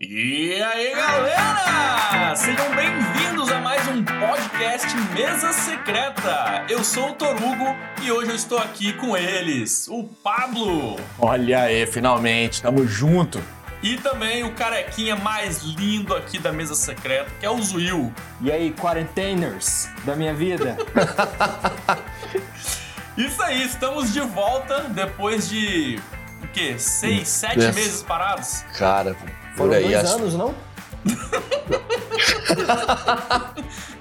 E aí, galera! Sejam bem-vindos a mais um podcast Mesa Secreta. Eu sou o Torugo e hoje eu estou aqui com eles, o Pablo. Olha aí, finalmente, tamo junto. E também o carequinha mais lindo aqui da Mesa Secreta, que é o Zuil. E aí, quarenteners da minha vida? Isso aí, estamos de volta depois de o quê? Seis, sete meses parados? Cara, Foram por aí, dois acho- anos, não?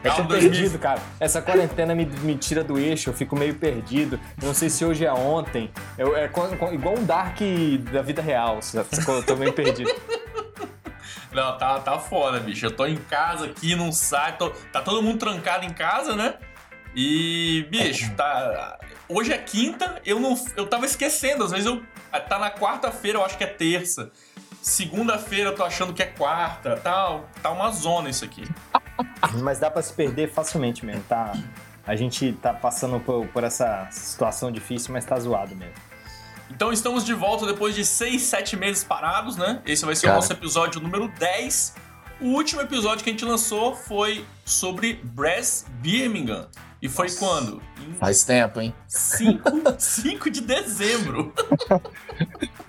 Eu Calma, tô perdido, cara. Essa quarentena me, me tira do eixo, eu fico meio perdido. Eu não sei se hoje é ontem. Eu- é co- co- igual um Dark da vida real, sacou? Eu tô meio perdido. Não, tá, tá foda, bicho. Eu tô em casa aqui, não sai. tô- tá todo mundo trancado em casa, né? E, bicho, tá. Hoje é quinta, eu não. Eu tava esquecendo. Às vezes eu. Tá na quarta-feira, eu acho que é terça. Segunda-feira eu tô achando que é quarta. Tá, tá uma zona isso aqui. Mas dá pra se perder facilmente mesmo, tá? A gente tá passando por, por essa situação difícil, mas tá zoado mesmo. Então estamos de volta depois de seis, sete meses parados, né? Esse vai ser o Cara. nosso episódio número 10. O último episódio que a gente lançou foi sobre Brass Birmingham. E foi Nossa. quando? Em Faz tempo, hein? 5 5 de dezembro.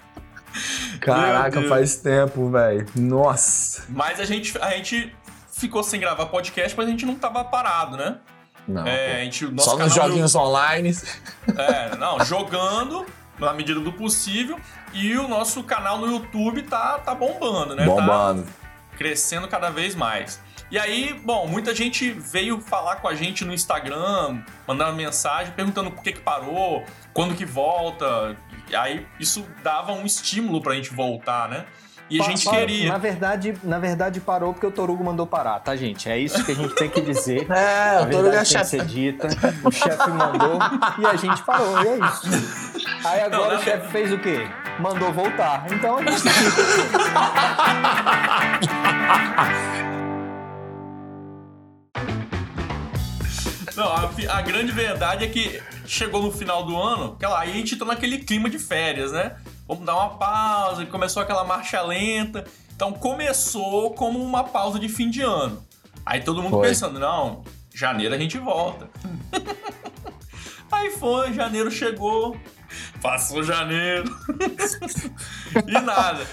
Caraca, faz tempo, velho. Nossa. Mas a gente, a gente ficou sem gravar podcast, mas a gente não tava parado, né? Não. É, gente, Só nos joguinhos online. no- É, não, jogando na medida do possível. E o nosso canal no YouTube tá, tá bombando, né? Tá Bombando. crescendo cada vez mais. E aí, bom, muita gente veio falar com a gente no Instagram, mandando mensagem, perguntando por que que parou, quando que volta. E aí isso dava um estímulo pra gente voltar, né? E a gente pa- queria. Na verdade, na verdade, parou porque o Torugo mandou parar, tá, gente? É isso que a gente tem que dizer. É, ligado, tem que ser dita. O chefe mandou e a gente parou, e é isso. Aí agora Não, não, o chefe fez o quê? Mandou voltar. Então a gente Não, a, a grande verdade é que chegou no final do ano, aquela, aí a gente entrou naquele clima de férias, né? Vamos dar uma pausa, e começou aquela marcha lenta. Então começou como uma pausa de fim de ano. Aí todo mundo Foi. pensando, não, janeiro a gente volta. aí foi, janeiro chegou, passou janeiro. e nada.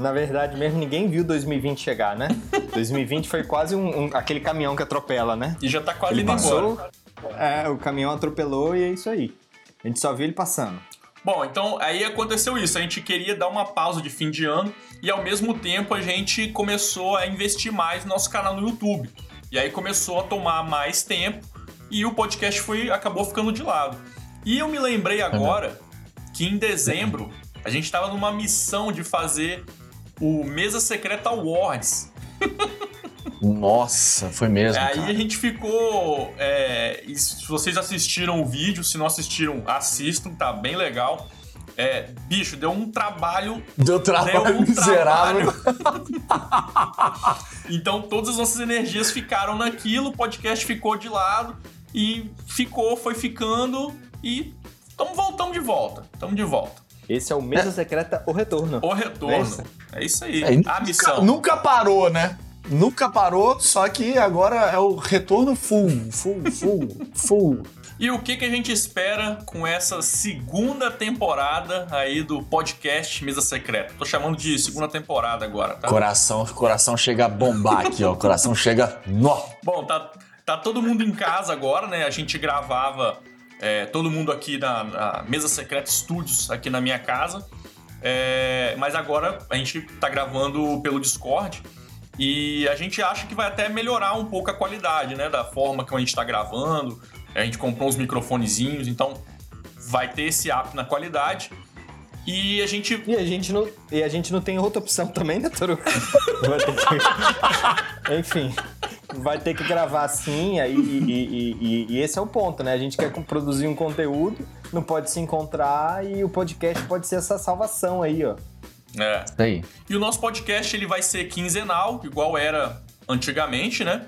Na verdade mesmo, ninguém viu 2020 chegar, né? 2020 foi quase um, um- aquele caminhão que atropela, né? E já tá quase Ele indo embora. passou, é, o caminhão atropelou e é isso aí. A gente só viu ele passando. Bom, então aí aconteceu isso. A gente queria dar uma pausa de fim de ano e ao mesmo tempo a gente começou a investir mais no nosso canal no YouTube. E aí começou a tomar mais tempo e o podcast foi acabou ficando de lado. E eu me lembrei agora que em dezembro a gente estava numa missão de fazer o Mesa Secreta Awards. Nossa, foi mesmo. Aí cara. a gente ficou. é, se vocês assistiram o vídeo, se não assistiram, assistam, tá bem legal. É, bicho, deu um trabalho. Deu Deu trabalho um miserável. trabalho. então todas as nossas energias ficaram naquilo, o podcast ficou de lado e ficou, foi ficando e estamos voltando de volta. Estamos de volta. Esse é o Mesa Secreta O Retorno. O retorno. Essa? É isso aí. É, a missão. Nunca parou, né? Nunca parou, só que agora é o retorno full, full, full, full. E o que, que a gente espera com essa segunda temporada aí do podcast Mesa Secreta? Tô chamando de segunda temporada agora, tá? Coração, coração chega a bombar aqui, ó. Coração chega. Nó. Bom, tá, tá todo mundo em casa agora, né? A gente gravava é, todo mundo aqui na, na Mesa Secreta Studios, aqui na minha casa. É, mas agora a gente tá gravando pelo Discord. E a gente acha que vai até melhorar um pouco a qualidade, né? Da forma que a gente tá gravando. A gente comprou uns microfonezinhos, então vai ter esse up na qualidade. E a gente E a gente não, e a gente não tem outra opção também, né, ter que- Enfim, vai ter que gravar assim, aí, e, e- e- e esse é o ponto, né? A gente quer produzir um conteúdo, não pode se encontrar e o podcast pode ser essa salvação aí, ó. É. Isso aí. E o nosso podcast ele vai ser quinzenal, igual era antigamente, né?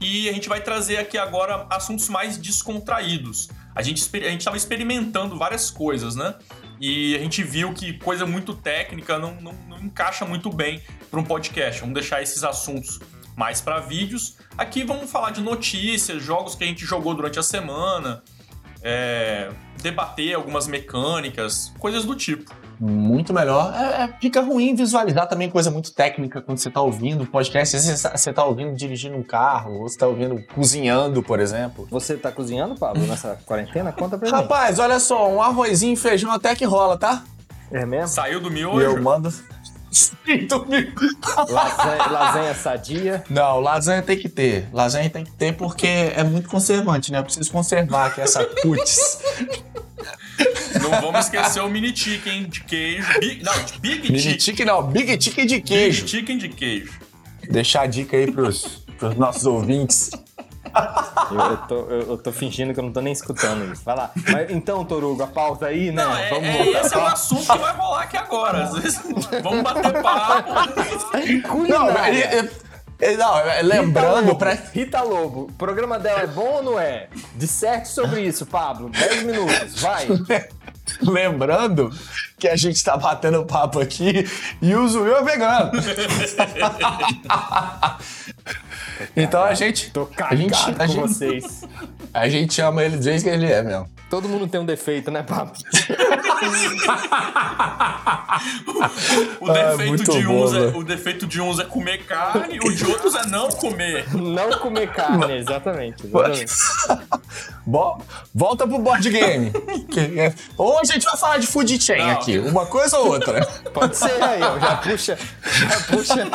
E a gente vai trazer aqui agora assuntos mais descontraídos. A gente a gente estava experimentando várias coisas, né? E a gente viu que coisa muito técnica não, não, não encaixa muito bem para um podcast. Vamos deixar esses assuntos mais para vídeos. Aqui vamos falar de notícias, jogos que a gente jogou durante a semana, é, debater algumas mecânicas, coisas do tipo. Muito melhor. É, é, fica ruim visualizar também coisa muito técnica quando você tá ouvindo podcast. Às vezes você tá ouvindo dirigindo um carro, ou você tá ouvindo cozinhando, por exemplo. Você tá cozinhando, Pablo, nessa quarentena? Conta pra gente. Rapaz, olha só, um arrozinho e feijão até que rola, tá? É mesmo? Saiu do miojo? E eu mando. lasanha, lasanha sadia? Não, lasanha tem que ter. Lasanha tem que ter porque é muito conservante, né? Eu preciso conservar aqui essa cutis. Não vamos esquecer o mini chicken de queijo. Big, não, big mini chicken. chicken não, big chicken de queijo. Big chicken de queijo. Deixar a dica aí pros, pros nossos ouvintes. Eu, eu, tô, eu, eu, tô, fingindo que eu não tô nem escutando isso. Vai lá. Mas, então, Torugo, a pausa aí, né? Não, é, vamos é, esse é o assunto que vai rolar aqui agora. Às vezes, vamos bater papo. Não, ele, não, é, lembrando Rita pra. Rita Lobo, o programa dela é bom ou não é? Disserte sobre isso, Pablo. 10 minutos, vai. Lembrando que a gente tá batendo papo aqui e o Zuil é vegano. então a gente. Tô cagado a gente, a com gente, vocês. A gente ama ele do jeito que ele é mesmo. Todo mundo tem um defeito, né, Pablo? o, defeito ah, de uns é, o defeito de uns é comer carne, o de outros é não comer. Não comer carne, exatamente. exatamente. Bom, volta pro board game. Ou a gente vai falar de food chain não. aqui, uma coisa ou outra. Pode ser aí, ó, já puxa. Já puxa.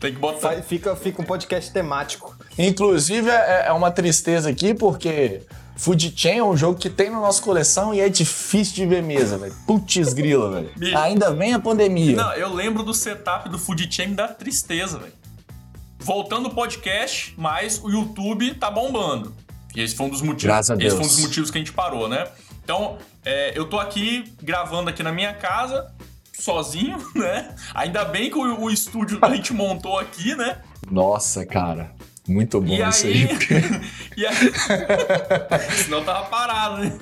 Tem que botar. Fica, fica um podcast temático. Inclusive, é, é uma tristeza aqui, porque Food Chain é um jogo que tem na nossa coleção e é difícil de ver mesa, velho. Putz grila, velho. Ainda vem a pandemia. Não, eu lembro do setup do Food Chain da tristeza, velho. Voltando o podcast, mas o YouTube tá bombando. E esse foi um dos motivos. Graças a Deus. Esse foi um dos motivos que a gente parou, né? Então, é, eu tô aqui gravando aqui na minha casa, sozinho, né? Ainda bem que o, o estúdio a gente montou aqui, né? Nossa, cara. Muito bom e isso aí. e aí... Senão tava parado, né?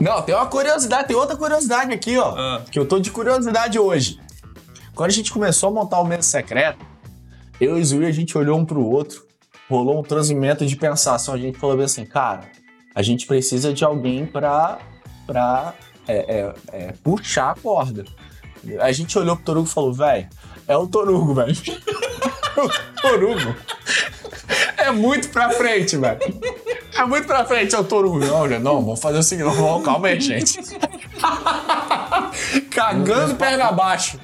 Não, tem uma curiosidade, tem outra curiosidade aqui, ó. Ah. Que eu tô de curiosidade hoje. Quando a gente começou a montar o Mesa Secreto, eu e o Zui, a gente olhou um pro outro, rolou um transmimento de pensação. A gente falou assim, cara, a gente precisa de alguém pra, pra é, é, é, puxar a corda. A gente olhou pro Torugo e falou, velho, é o Torugo, velho. o Torugo é muito pra frente, velho. É muito pra frente, é o Torugo. Não, não, vamos fazer o seguinte, vamos, calma aí, gente. Cagando perna abaixo.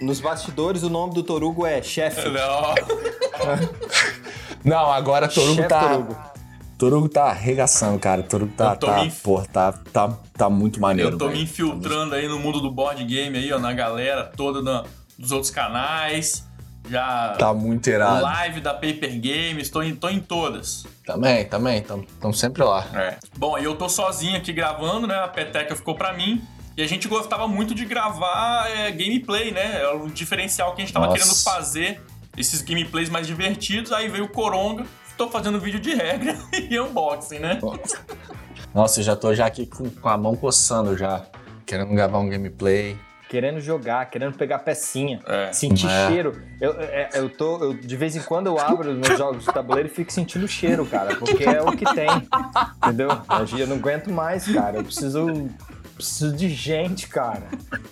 Nos bastidores, o nome do Torugo é chefe. Não. Não, agora Torugo Chef tá. Torugo. Torugo tá arregaçando, cara. Torugo tá, tá, me... pô, tá, tá, tá muito maneiro. Eu tô véio. me infiltrando aí no mundo do board game aí, ó, na galera toda na, dos outros canais. Já. Tá muito irado. Live da Paper Games, tô em, tô em todas. Também, também, estamos sempre lá. É. Bom, e eu tô sozinho aqui gravando, né? A peteca ficou pra mim. E a gente gostava muito de gravar é, gameplay, né? É o diferencial que a gente tava Nossa. querendo fazer, esses gameplays mais divertidos. Aí veio o Coronga, tô fazendo vídeo de regra e unboxing, né? Nossa, eu já tô já aqui com, com a mão coçando já, querendo gravar um gameplay querendo jogar, querendo pegar pecinha, é. sentir é. cheiro. Eu, é, eu tô, eu, de vez em quando eu abro os meus jogos de tabuleiro e fico sentindo o cheiro, cara, porque é o que tem, entendeu? Eu não aguento mais, cara. Eu preciso, preciso de gente, cara.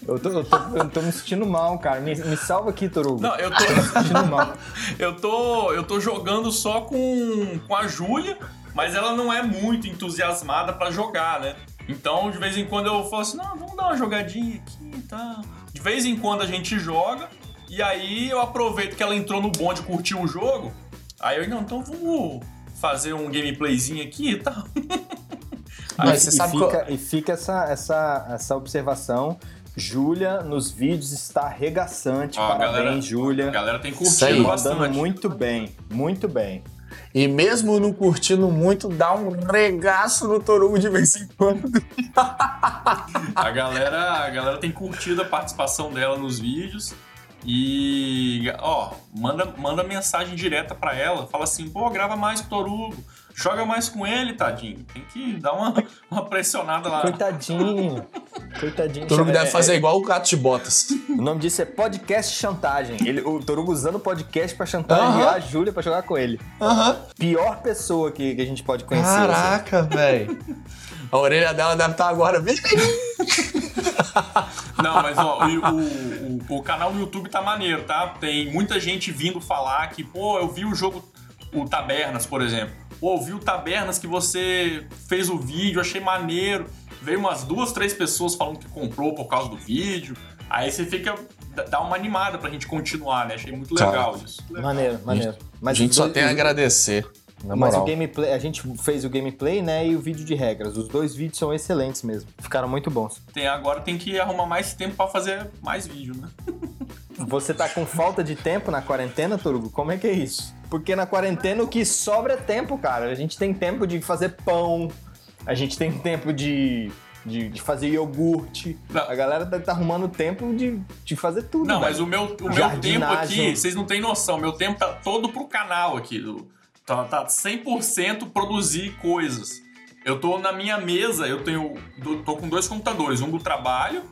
Eu tô, eu tô, eu tô me sentindo mal, cara. Me, me salva aqui, Torugo. Não, eu tô me sentindo mal. eu tô, eu tô jogando só com, com a Júlia, mas ela não é muito entusiasmada para jogar, né? Então, de vez em quando eu falo assim, não, vamos dar uma jogadinha aqui e tá. tal. De vez em quando a gente joga, e aí eu aproveito que ela entrou no bonde e curtiu o jogo. Aí eu, não, então vamos fazer um gameplayzinho aqui e tal. Mas você e, sabe fica, e fica essa, essa, essa observação. Júlia nos vídeos está arregaçante. Ó, Parabéns, Júlia. A galera tem curtido bastante. muito bem, muito bem. E mesmo não curtindo muito, dá um regaço no Torugo de vez em quando. a galera, a galera tem curtido a participação dela nos vídeos. E, ó, manda, manda mensagem direta para ela, fala assim, pô, grava mais o Torugo, joga mais com ele, tadinho. Tem que dar uma, uma pressionada lá. Coitadinho. Coitadinho. Torugo deve é, fazer é, igual o gato de botas. O nome disso é podcast chantagem. Ele, o Torugo usando o podcast pra chantagear uh -huh. a Júlia pra jogar com ele. Uh -huh. Pior pessoa que, que a gente pode conhecer. Caraca, assim. velho. A orelha dela deve estar agora. Não, mas ó, o, o, o, canal no YouTube tá maneiro, tá? Tem muita gente vindo falar que, pô, eu vi o jogo, o Tabernas, por exemplo. Pô, eu vi o Tabernas que você fez o vídeo, achei maneiro. Veio umas duas, três pessoas falando que comprou por causa do vídeo. Aí você fica. dá uma animada pra gente continuar, né? Achei muito legal isso. Maneiro, maneiro. Mas a gente só tem a agradecer. Na Mas o gameplay, a gente fez o gameplay, né, e o vídeo de regras. Os dois vídeos são excelentes mesmo. Ficaram muito bons. Tem, agora tem que arrumar mais tempo para fazer mais vídeo, né? Você tá com falta de tempo na quarentena, Turgo? Como é que é isso? Porque na quarentena o que sobra é tempo, cara. A gente tem tempo de fazer pão, a gente tem tempo de de, de, fazer iogurte. Não. A galera tá, tá, arrumando tempo de, de fazer tudo. Não, mas o meu, o meu tempo aqui, vocês não têm noção, meu tempo tá todo pro canal aqui. Do, Tá, tá 100% produzir coisas. Eu tô na minha mesa, eu tenho. tô com dois computadores, um do trabalho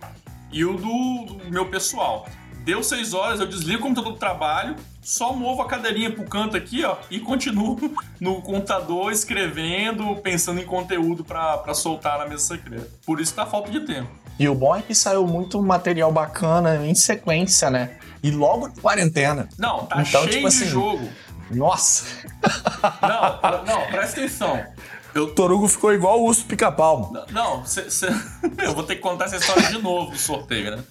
e o do, do meu pessoal. Deu seis horas, eu desligo o computador do trabalho, só movo a cadeirinha pro canto aqui, ó, e continuo no computador escrevendo, pensando em conteúdo para soltar na mesa secreta. Por isso tá falta de tempo. E o bom é que saiu muito material bacana em sequência, né? E logo de quarentena. Não, tá então, cheio tipo assim, de jogo. Nossa! Não, não, presta atenção. Eu... Torugo ficou igual o urso pica-pau. Não, cê, cê... eu vou ter que contar essa história de novo do sorteio, né?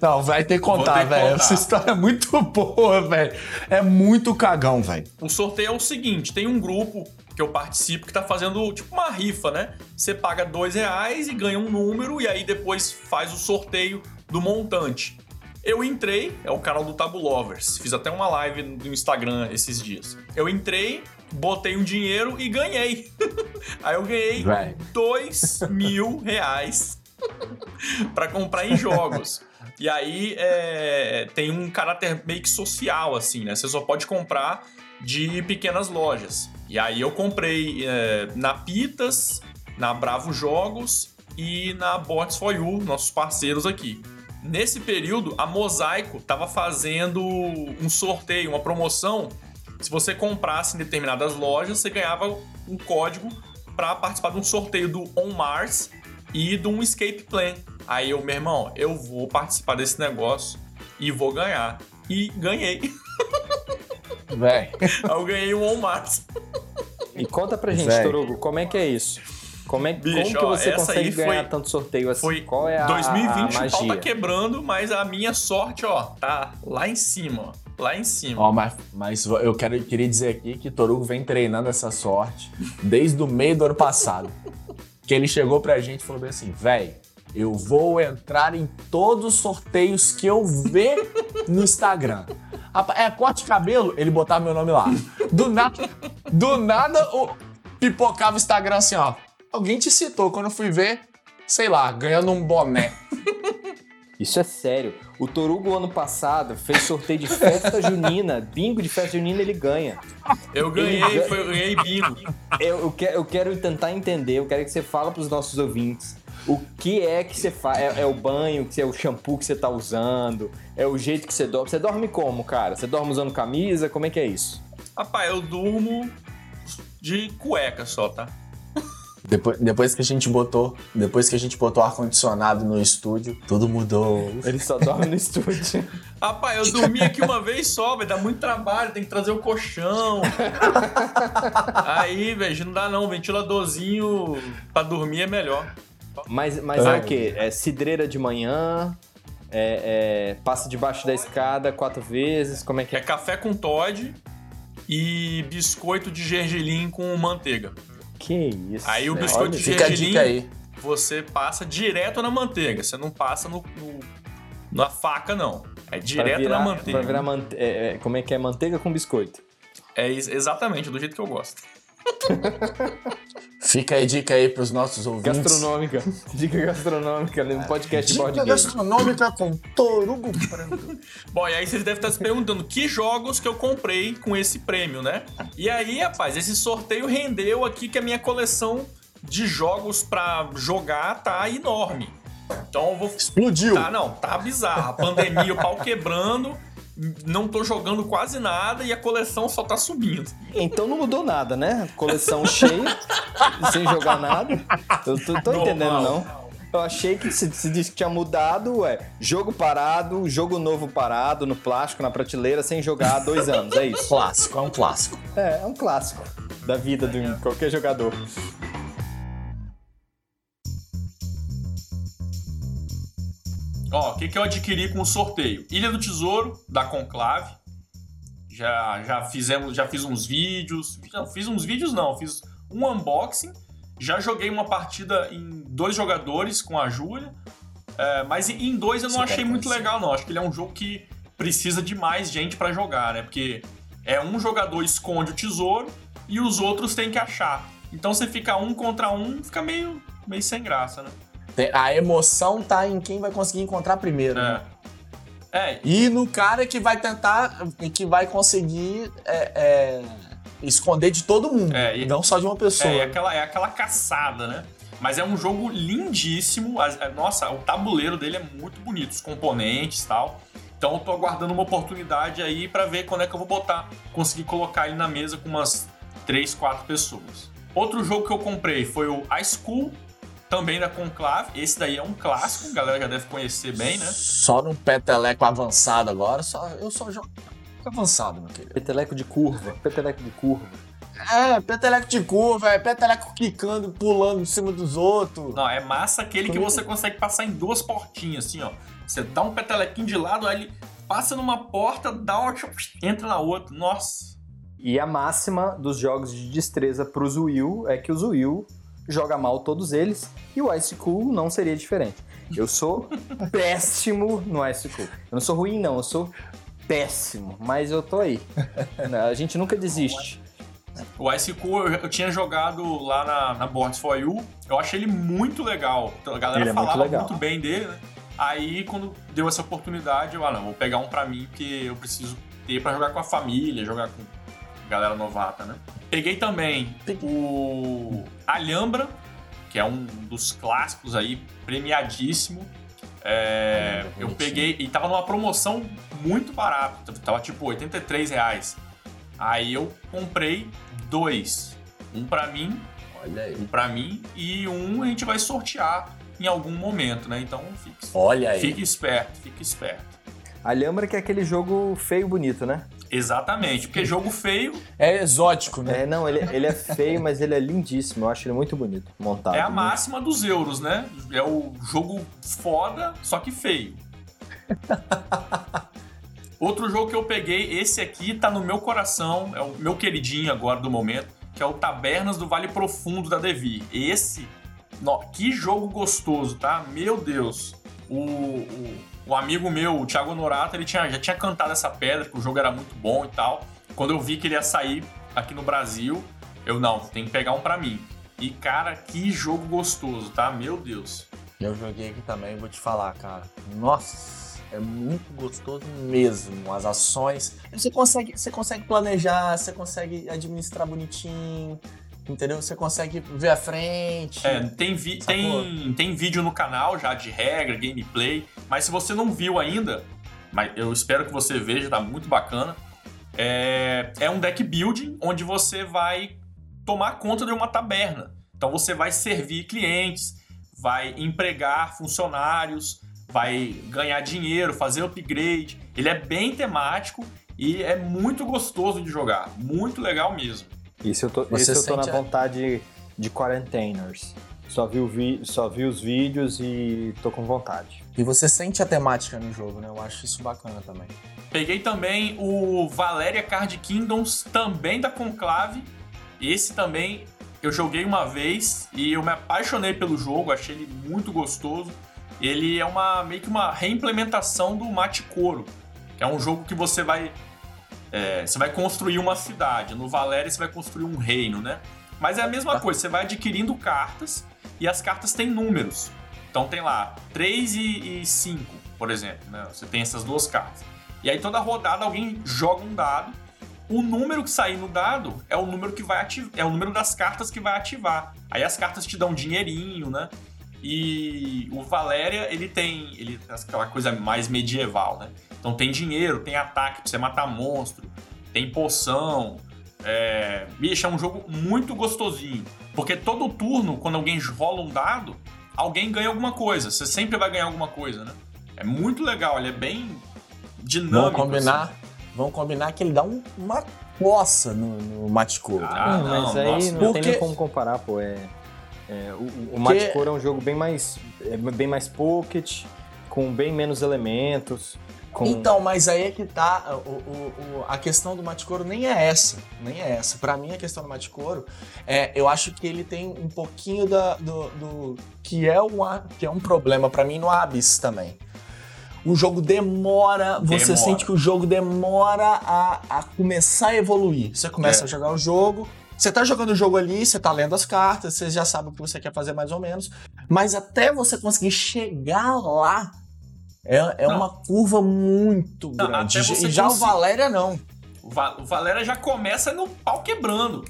Não, vai ter que contar, velho. Essa história é muito boa, velho. É muito cagão, velho. O sorteio é o seguinte: tem um grupo que eu participo que tá fazendo tipo uma rifa, né? Você paga dois reais e ganha um número, e aí depois faz o sorteio do montante. Eu entrei, é o canal do Tabulovers. Fiz até uma live no Instagram esses dias. Eu entrei, botei um dinheiro e ganhei. Aí eu ganhei Vai. dois mil reais para comprar em jogos. E aí é, tem um caráter meio que social, assim, né? Você só pode comprar de pequenas lojas. E aí eu comprei é, na Pitas, na Bravo Jogos e na Bots for You, nossos parceiros aqui. Nesse período, a Mosaico estava fazendo um sorteio, uma promoção. Se você comprasse em determinadas lojas, você ganhava um código para participar de um sorteio do On Mars e de um Escape Plan. Aí eu, meu irmão, eu vou participar desse negócio e vou ganhar. E ganhei. Véi. eu ganhei um On Mars. E conta pra gente, Véi. Torugo, como é que é isso? Como, é, Bicho, como que você consegue ganhar foi, tanto sorteio assim? Foi Qual é a 2020 a magia? o pau tá quebrando, mas a minha sorte, ó, tá lá em cima, ó. Lá em cima. Mas, mas eu quero, queria dizer aqui que Torugo vem treinando essa sorte desde o meio do ano passado. que ele chegou pra gente e falou bem assim, velho, eu vou entrar em todos os sorteios que eu ver no Instagram. É corte cabelo, ele botava meu nome lá. Do nada, do nada, o, pipocava o Instagram assim, ó. Alguém te citou quando eu fui ver, sei lá, ganhando um boné. Isso é sério. O Torugo ano passado fez sorteio de festa junina, bingo de festa junina ele ganha. Eu ganhei, ganha... foi, eu ganhei bingo. Eu, eu, quero, eu quero tentar entender, eu quero que você fale para os nossos ouvintes o que é que você faz. É, é, o banho, é o shampoo que você tá usando, é o jeito que você dorme. Você dorme como, cara? Você dorme usando camisa? Como é que é isso? Rapaz, eu durmo de cueca só, tá? Depois, depois que a gente botou, depois que a gente botou ar condicionado no estúdio, tudo mudou. Ele só dorme no estúdio. Rapaz, eu dormi aqui uma vez só, vai dar muito trabalho, tem que trazer o colchão. Aí, velho, não dá não, ventiladorzinho pra dormir é melhor. Mas, mas é, é o quê? É cidreira de manhã, é, é, passa debaixo da escada quatro vezes, como é que é? É café com Todd e biscoito de gergelim com manteiga. Que isso. Aí o biscoito de gergelim aí. você passa direto na manteiga. Você não passa no, no na faca, não. É direto virar, na manteiga. Pra virar mante é, é, como é que é? Manteiga com biscoito. É exatamente, do jeito que eu gosto. Fica aí dica aí pros nossos ouvintes. Gastronômica. Dica gastronômica no podcast dica board game. gastronômica com Torugo Franco. Bom, e aí vocês devem estar se perguntando que jogos que eu comprei com esse prêmio, né? E aí, rapaz, esse sorteio rendeu aqui que a minha coleção de jogos para jogar tá enorme. Então eu vou. Explodiu! Tá, não, tá bizarro. A pandemia, o pau quebrando não tô jogando quase nada e a coleção só tá subindo. Então não mudou nada, né? Coleção cheia, sem jogar nada. Eu tô, tô entendendo, não. Eu achei que se, se disse que tinha mudado, é jogo parado, jogo novo parado, no plástico, na prateleira, sem jogar há dois anos. É isso. Clássico, é um clássico. É, é um clássico da vida de qualquer jogador. Ó, o que, que eu adquiri com o sorteio? Ilha do Tesouro, da Conclave. Já, já fizemos, já fiz uns vídeos. Não, fiz uns vídeos não, fiz um unboxing. Já joguei uma partida em dois jogadores com a Júlia. É, mas em dois eu não Super achei muito legal, não. Acho que ele é um jogo que precisa de mais gente para jogar, né? Porque é um jogador esconde o tesouro e os outros têm que achar. Então você fica um contra um, fica meio, meio sem graça, né? A emoção tá em quem vai conseguir encontrar primeiro. É. Né? É. E no cara que vai tentar, que vai conseguir é, é, esconder de todo mundo, é, e, não só de uma pessoa. É, é, aquela, é aquela caçada, né? Mas é um jogo lindíssimo. Nossa, o tabuleiro dele é muito bonito, os componentes e tal. Então eu tô aguardando uma oportunidade aí para ver quando é que eu vou botar, conseguir colocar ele na mesa com umas 3, 4 pessoas. Outro jogo que eu comprei foi o Ice School também da Conclave. Esse daí é um clássico, a galera já deve conhecer bem, né? Só num peteleco avançado agora, só, eu só jogo avançado, meu querido. Peteleco de curva, peteleco de curva. É, peteleco de curva, é peteleco quicando, pulando em cima dos outros. Não, é massa aquele que você consegue passar em duas portinhas, assim, ó. Você dá um petelequinho de lado, aí ele passa numa porta, dá uma... entra na outra. Nossa. E a máxima dos jogos de destreza pros Will é que os Will joga mal todos eles, e o Ice Cool não seria diferente. Eu sou péssimo no Ice Cool. Eu não sou ruim, não, eu sou péssimo, mas eu tô aí. A gente nunca desiste. O Ice Cool eu, tinha jogado lá na, na Boards for You, eu achei ele muito legal. A galera ele falava é muito, muito, bem dele, né? Aí quando deu essa oportunidade, eu, ah, não, vou pegar um pra mim, porque eu preciso ter pra jogar com a família, jogar com galera novata, né? Peguei também o Alhambra, que é um dos clássicos aí, premiadíssimo. É, eu peguei e tava numa promoção muito barata, tava tipo 83 reais. Aí eu comprei dois, um para mim, um para mim e um a gente vai sortear em algum momento, né? Então fique, Olha aí. fique esperto, fique esperto. Alhambra que é aquele jogo feio bonito, né? Exatamente, porque jogo feio. É exótico, né? É, não, ele, ele é feio, mas ele é lindíssimo. Eu acho ele muito bonito, montado. É a máxima dos euros, né? É o jogo foda, só que feio. Outro jogo que eu peguei, esse aqui tá no meu coração, é o meu queridinho agora do momento, que é o Tabernas do Vale Profundo da Devi. Esse, no, que jogo gostoso, tá? Meu Deus. O, o um amigo meu, o Thiago Norato, ele tinha, já tinha cantado essa pedra, que o jogo era muito bom e tal. Quando eu vi que ele ia sair aqui no Brasil, eu não, tem que pegar um para mim. E cara, que jogo gostoso, tá? Meu Deus. Eu joguei aqui também, vou te falar, cara. Nossa, é muito gostoso mesmo. As ações. Você consegue, você consegue planejar, você consegue administrar bonitinho. Entendeu? Você consegue ver a frente. É, tem, vi tem, tem vídeo no canal já de regra, gameplay. Mas se você não viu ainda, mas eu espero que você veja, tá muito bacana. É, é um deck building onde você vai tomar conta de uma taberna. Então você vai servir clientes, vai empregar funcionários, vai ganhar dinheiro, fazer upgrade. Ele é bem temático e é muito gostoso de jogar, muito legal mesmo. Isso eu tô, Você isso eu tô na vontade de quarenteners. Só vi, vi, só vi os vídeos e tô com vontade. E você sente a temática no jogo, né? Eu acho isso bacana também. Peguei também o Valeria Card Kingdoms, também da Conclave. Esse também eu joguei uma vez e eu me apaixonei pelo jogo, achei ele muito gostoso. Ele é uma meio que uma reimplementação do Mate Coro, que é um jogo que você vai é, você vai construir uma cidade. No Valéria você vai construir um reino, né? Mas é a mesma tá. coisa, você vai adquirindo cartas e as cartas têm números. Então tem lá 3 e, e 5, por exemplo, né? Você tem essas duas cartas. E aí toda rodada alguém joga um dado. O número que sair no dado é o número que vai ativar, é o número das cartas que vai ativar. Aí as cartas te dão dinheirinho, né? E o Valéria, ele tem ele, aquela coisa mais medieval, né? Então tem dinheiro, tem ataque pra você matar monstro, tem poção. É... Bicho, é um jogo muito gostosinho. Porque todo turno, quando alguém rola um dado, alguém ganha alguma coisa. Você sempre vai ganhar alguma coisa, né? É muito legal, ele é bem dinâmico. Vamos combinar, assim. vamos combinar que ele dá um, uma coça no, no Maticoro. Ah, não, mas aí nossa. não Porque... tem nem como comparar, pô. É, é o o Maticoro é um jogo bem mais, é bem mais pocket, com bem menos elementos. Com... Então, mas aí é que tá. O, o, o, a questão do Maticoro nem é essa. Nem é essa. Para mim, a questão do Maticoro é. Eu acho que ele tem um pouquinho da, do, do. que, é um, que é um problema para mim no Abyss também. O jogo demora, demora, você sente que o jogo demora a, a começar a evoluir. Você começa é. a jogar o jogo, você tá jogando o jogo ali, você tá lendo as cartas, você já sabe o que você quer fazer mais ou menos, mas até você conseguir chegar lá, é, é uma curva muito não, grande. E já o Valéria não. O, Va o Valéria já começa no pau quebrando.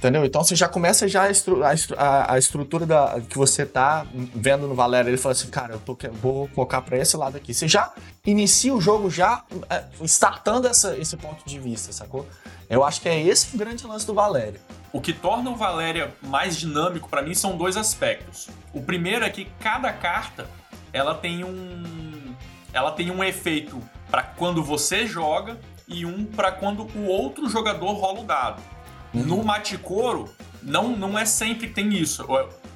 Entendeu? Então você já começa já a, estru a, a, estrutura da, que você tá vendo no Valéria. Ele fala assim, cara, eu tô, vou colocar para esse lado aqui. Você já inicia o jogo já é, startando essa, esse ponto de vista, sacou? Eu acho que é esse o grande lance do Valéria. O que torna o Valéria mais dinâmico para mim são dois aspectos. O primeiro é que cada carta ela tem um ela tem um efeito para quando você joga e um para quando o outro jogador rola o dado. Uhum. No Maticoro, não, não é sempre que tem isso.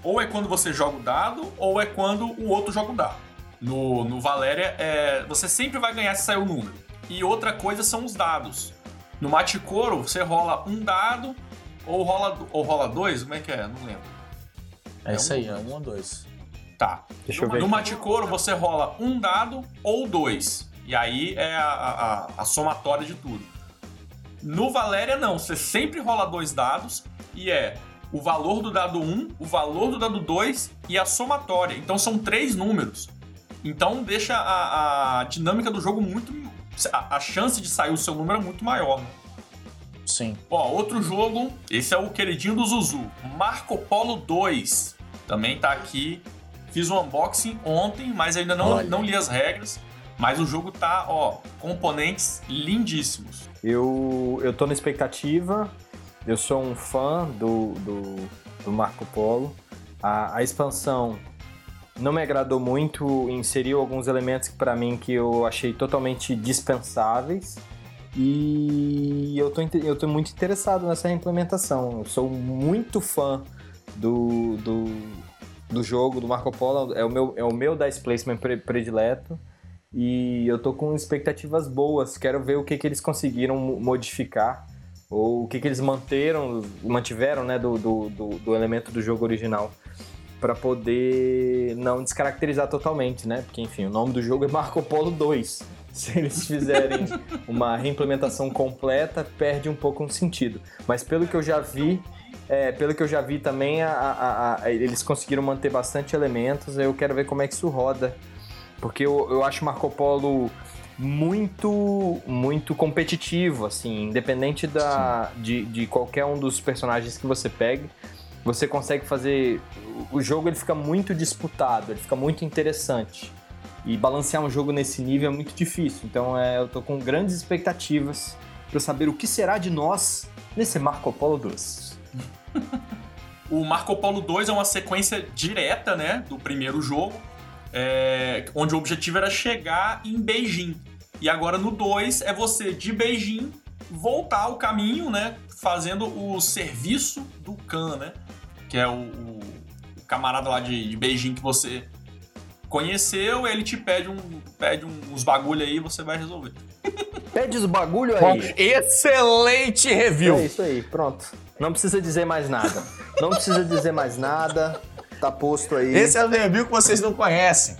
Ou é quando você joga o dado, ou é quando o outro joga o dado. No, no Valéria, é, você sempre vai ganhar se sair o número. E outra coisa são os dados. No Maticoro, você rola um dado, ou rola, ou rola dois, como é que é? Não lembro. É, é isso um, aí, é um ou dois. Tá. Deixa no, eu ver. No Maticoro, você rola um dado ou dois. E aí é a, a, a somatória de tudo. No Valéria, não. Você sempre rola dois dados e é o valor do dado 1, o valor do dado 2 e a somatória. Então são três números. Então deixa a, a dinâmica do jogo muito. A, a, chance de sair o seu número é muito maior. Né? Sim. Ó, outro jogo, esse é o queridinho do Zuzu. Marco Polo 2. Também tá aqui Fiz um unboxing ontem, mas ainda não, não li as regras. Mas o jogo tá, ó, componentes lindíssimos. Eu, eu tô na expectativa. Eu sou um fã do, do, do Marco Polo. A, a, expansão não me agradou muito, inseriu alguns elementos para mim que eu achei totalmente dispensáveis. E eu tô, eu tô muito interessado nessa implementação. Eu sou muito fã do, do, do jogo, do Marco Polo, é o meu, é o meu Dice Placement predileto. E eu tô com expectativas boas, quero ver o que, que eles conseguiram modificar, ou o que, que eles manteram, mantiveram né, do, do, do, do elemento do jogo original, para poder não descaracterizar totalmente, né? Porque, enfim, o nome do jogo é Marco Polo 2. Se eles fizerem uma reimplementação completa, perde um pouco o sentido. Mas pelo que eu já vi, é, pelo que eu já vi também, a, a, a, eles conseguiram manter bastante elementos. Eu quero ver como é que isso roda. Porque eu, eu acho Marco Polo muito muito competitivo, assim, independente da, de, de qualquer um dos personagens que você pegue, você consegue fazer. O jogo ele fica muito disputado, ele fica muito interessante. E balancear um jogo nesse nível é muito difícil. Então é, eu tô com grandes expectativas para saber o que será de nós nesse Marco Polo 2 o Marco Polo 2 é uma sequência direta, né, do primeiro jogo, é, onde o objetivo era chegar em Beijing. E agora no 2 é você de Beijing voltar o caminho, né, fazendo o serviço do Khan, né, que é o, o camarada lá de, de Beijing que você conheceu, ele te pede, um, pede uns bagulho aí e você vai resolver. Pede os bagulho aí. Excelente review. É isso aí, pronto. Não precisa dizer mais nada. Não precisa dizer mais nada. Tá posto aí. Esse é o review que vocês não conhecem.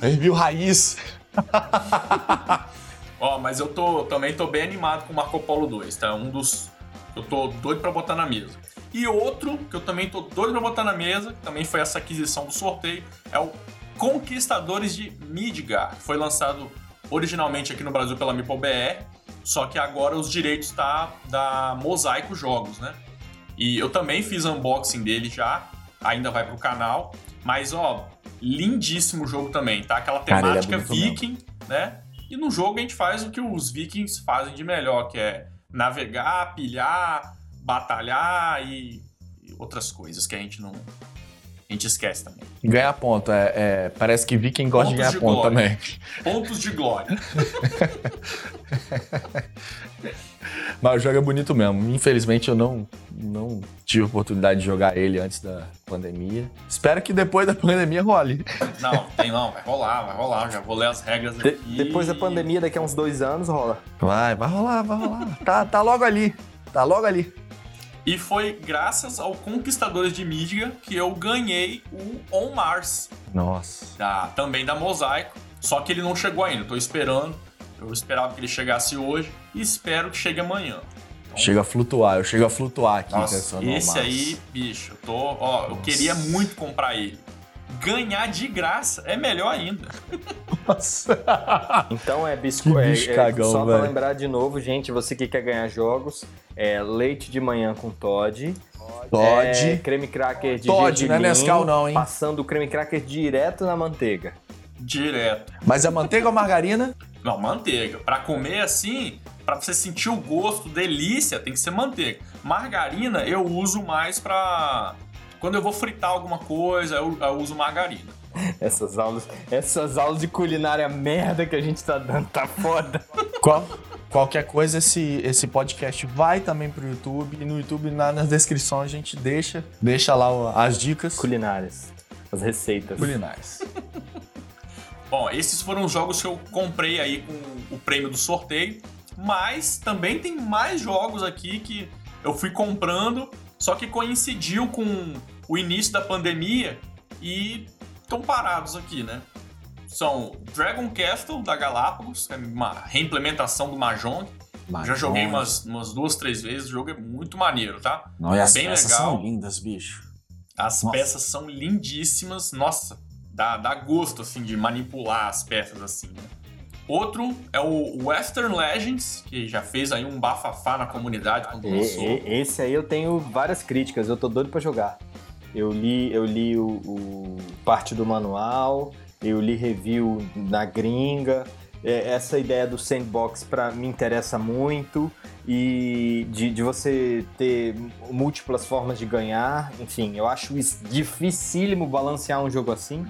Review raiz. Ó, oh, mas eu tô também tô bem animado com o Marco Polo 2, tá? Um dos eu tô doido para botar na mesa. E outro que eu também tô doido pra botar na mesa, também foi essa aquisição do sorteio, é o Conquistadores de Midgar. Foi lançado originalmente aqui no Brasil pela MeepleBR, só que agora os direitos tá da Mosaico Jogos, né? E eu também fiz unboxing dele já, ainda vai pro canal. Mas, ó, lindíssimo jogo também, tá? Aquela é temática Cara, é viking, mesmo. né? E no jogo a gente faz o que os vikings fazem de melhor, que é navegar, pilhar, batalhar e outras coisas que a gente não. A gente esquece também. Ganhar ponto. É, é parece que Viking gosta Pontos de ganhar de ponto glória. também. Pontos de glória. Mas o jogo é bonito mesmo. Infelizmente eu não, não tive oportunidade de jogar ele antes da pandemia. Espero que depois da pandemia role. Não, tem não, vai rolar, vai rolar. Já vou ler as regras de, aqui. Depois da pandemia, daqui a uns dois anos, rola. Vai, vai rolar, vai rolar. tá, tá logo ali. Tá logo ali. E foi graças ao Conquistadores de Midgar que eu ganhei o On Mars. Nossa. Da, também da Mosaico. Só que ele não chegou ainda, tô esperando. Eu esperava que ele chegasse hoje e espero que chegue amanhã. Então, chega a flutuar, eu chego a flutuar aqui nossa, Esse aí, bicho, eu tô. Ó, nossa. eu queria muito comprar ele. Ganhar de graça é melhor ainda. Nossa. Então é biscoito. É, é, cagão, só pra lembrar de novo, gente, você que quer ganhar jogos, é leite de manhã com Todd. Todd. É, creme cracker de Todd, não é Nescau não, hein? Passando o creme cracker direto na manteiga. Direto. Mas é manteiga ou margarina? Não, manteiga. Para comer assim, para você sentir o gosto, delícia, tem que ser manteiga. Margarina eu uso mais para quando eu vou fritar alguma coisa, eu, eu, uso margarina. Essas aulas, essas aulas de culinária merda que a gente tá dando tá foda. Qual? Qualquer coisa, esse, esse podcast vai também pro YouTube. E no YouTube, na, na descrição, a gente deixa, deixa lá as dicas. Culinárias. As receitas. Culinárias. Bom, esses foram os jogos que eu comprei aí com o prêmio do sorteio. Mas também tem mais jogos aqui que eu fui comprando, só que coincidiu com o início da pandemia e estão parados aqui, né? São Dragon Castle da Galápagos, é uma reimplementação do Mahjong. Mahjong. Já joguei umas, umas duas, três vezes, o jogo é muito maneiro, tá? Não, e as Bem peças legal. são lindas, bicho. As Nossa. peças são lindíssimas. Nossa, dá, dá gosto, assim, de manipular as peças, assim, né? Outro é o Western Legends, que já fez aí um bafafá na comunidade quando lançou. Esse aí eu tenho várias críticas, eu tô doido para jogar. Eu li, eu li o, o, parte do manual, eu li review na gringa. É, essa ideia do sandbox para me interessa muito e de, de, você ter múltiplas formas de ganhar. Enfim, eu acho dificílimo balancear um jogo assim.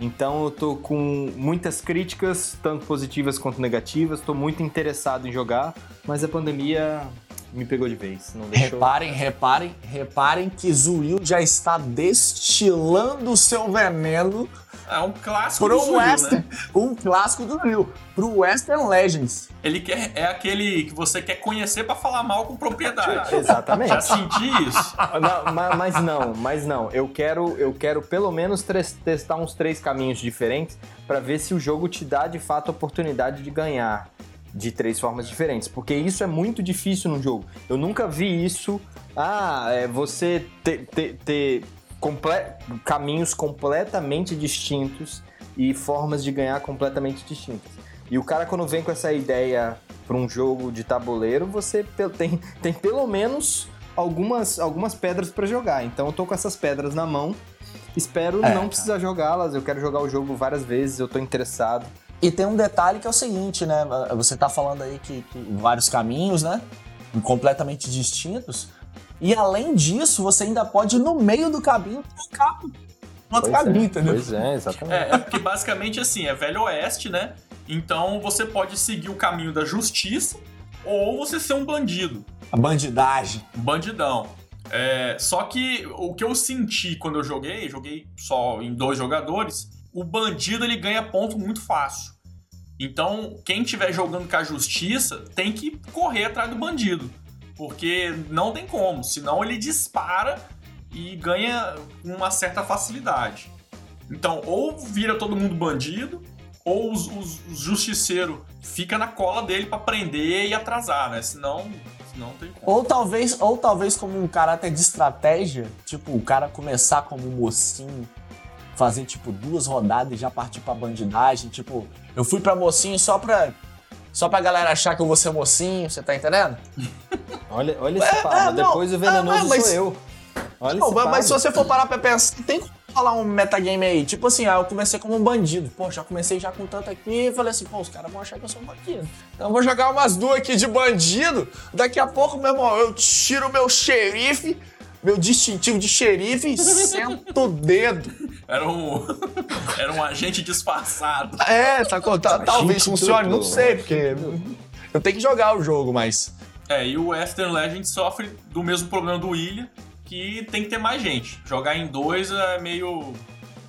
Então eu tô com muitas críticas, tanto positivas quanto negativas. Tô muito interessado em jogar, mas a pandemia me pegou de vez. Deixou... Reparem, reparem, reparem que Zuil já está destilando o seu veneno é um clássico pro do Western, né? Um clássico do Rio. Pro Western Legends. Ele quer, é aquele que você quer conhecer para falar mal com propriedade. Exatamente. Já senti isso. Não, mas, não, mas não. Eu quero, eu quero pelo menos testar uns três caminhos diferentes para ver se o jogo te dá de fato a oportunidade de ganhar de três formas diferentes, porque isso é muito difícil no jogo. Eu nunca vi isso. Ah, é você ter, ter, ter comple caminhos completamente distintos e formas de ganhar completamente distintas. E o cara, quando vem com essa ideia para um jogo de tabuleiro, você tem, tem pelo menos algumas, algumas pedras para jogar. Então eu tô com essas pedras na mão. Espero é, não precisar jogá-las. Eu quero jogar o jogo várias vezes, eu tô interessado. E tem um detalhe que é o seguinte, né? Você tá falando aí que, que vários caminhos, né? Completamente distintos. E além disso, você ainda pode ir no meio do caminho trocar outro caminho, é, entendeu? Pois é, exatamente. É, é porque basicamente assim, é velho oeste, né? Então você pode seguir o caminho da justiça ou você ser um bandido. A bandidagem. Bandidão. É, só que o que eu senti quando eu joguei, joguei só em dois jogadores, o bandido ele ganha ponto muito fácil. Então, quem estiver jogando com a justiça tem que correr atrás do bandido. Porque não tem como, senão ele dispara e ganha uma certa facilidade. Então, ou vira todo mundo bandido, ou os, os, os fica na cola dele para prender e atrasar, né? Senão Não tem como. Ou talvez, ou talvez como um caráter de estratégia, tipo, o cara começar como mocinho, fazer tipo duas rodadas e já partir pra bandidagem, tipo, eu fui pra mocinho só pra só pra galera achar que eu vou ser mocinho, você tá entendendo? olha, olha esse é, papo, é, depois o venenoso é, mas, sou eu. Olha não, mas, mas se você for parar pra pensar, tem como falar um metagame aí. Tipo assim, ah, eu comecei como um bandido. Pô, já comecei já com tanto aqui e falei assim, pô, os caras vão achar que eu sou um bandido. Então eu vou jogar umas duas aqui de bandido. Daqui a pouco, meu irmão, eu tiro o meu xerife, meu distintivo de xerife e sento o dedo. Era um, era um agente disfarçado. É, sacou? Tá, talvez funcione, não sei, porque eu tenho que jogar o jogo, mas. É, e o Western Legend sofre do mesmo problema do Ilha, que tem que ter mais gente. Jogar em dois é meio,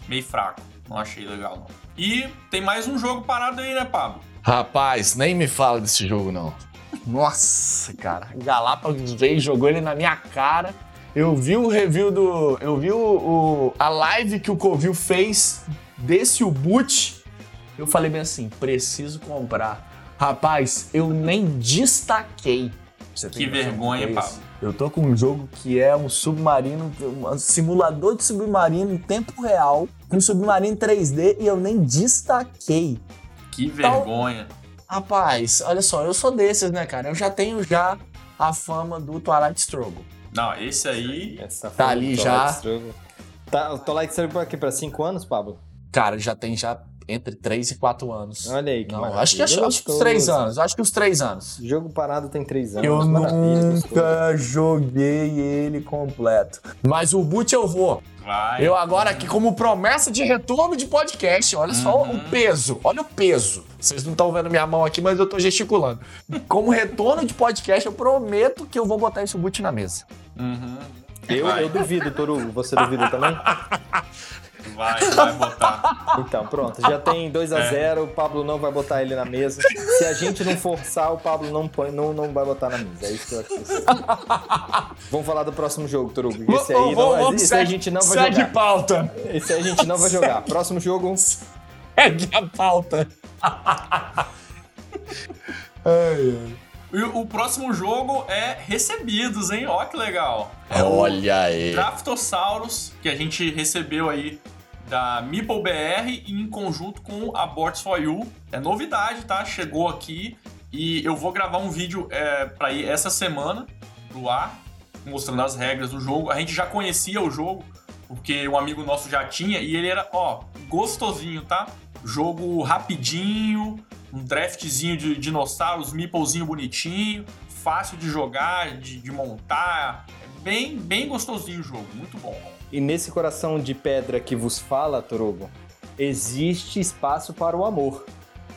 meio fraco. Não achei legal, não. E tem mais um jogo parado aí, né, Pablo? Rapaz, nem me fala desse jogo, não. Nossa, cara. Galápagos veio e jogou ele na minha cara. Eu vi o review do. Eu vi o, o a live que o Covil fez desse boot. Eu falei bem assim: preciso comprar. Rapaz, eu nem destaquei. que vergonha, Pablo. Eu tô com um jogo que é um submarino, um simulador de submarino em tempo real, com um submarino 3D e eu nem destaquei. Que então, vergonha. Rapaz, olha só, eu sou desses, né, cara? Eu já tenho já a fama do Twilight Struggle. Não, esse aí. Essa tá ali já. Tá, o Twilight Struggle aqui pra 5 anos, Pablo? Cara, já tem já entre 3 e 4 anos. Olha aí, que Não, acho que, acho, acho que uns 3 anos. Acho que uns 3 anos. Jogo parado tem 3 anos. Eu nunca joguei ele completo. Mas o boot eu vou. Vai. Eu agora aqui, como promessa de retorno de podcast, olha só uhum. o peso, olha o peso. Vocês não estão vendo minha mão aqui, mas eu tô gesticulando. Como retorno de podcast, eu prometo que eu vou botar esse boot na mesa. Uhum. Eu, eu duvido, Toru. Você duvida também? Vai, vai botar. Então, pronto. Já tem 2 a 0 é. o Pablo não vai botar ele na mesa. Se a gente não forçar, o Pablo não, põe, não, não vai botar na mesa. É isso que eu acho Vamos falar do próximo jogo, Torugo. Esse aí, não, vamos, esse segue, a gente não vai segue jogar. Segue pauta. Esse aí a gente não vai jogar. Próximo jogo. Segue a pauta. ai, ai. O próximo jogo é Recebidos, hein? Ó que legal. É Olha aí. Draftosaurus, que a gente recebeu aí da Meeple BR em conjunto com a Boards for You. É novidade, tá? Chegou aqui e eu vou gravar um vídeo é, para ir essa semana pro ar, mostrando as regras do jogo. A gente já conhecia o jogo, porque um amigo nosso já tinha e ele era, ó, gostosinho, tá? Jogo rapidinho, um draftzinho de dinossauros, meeplezinho bonitinho, fácil de jogar, de, de montar. É bem, bem gostosinho o jogo, muito bom. E nesse coração de pedra que vos fala, Torogo, existe espaço para o amor,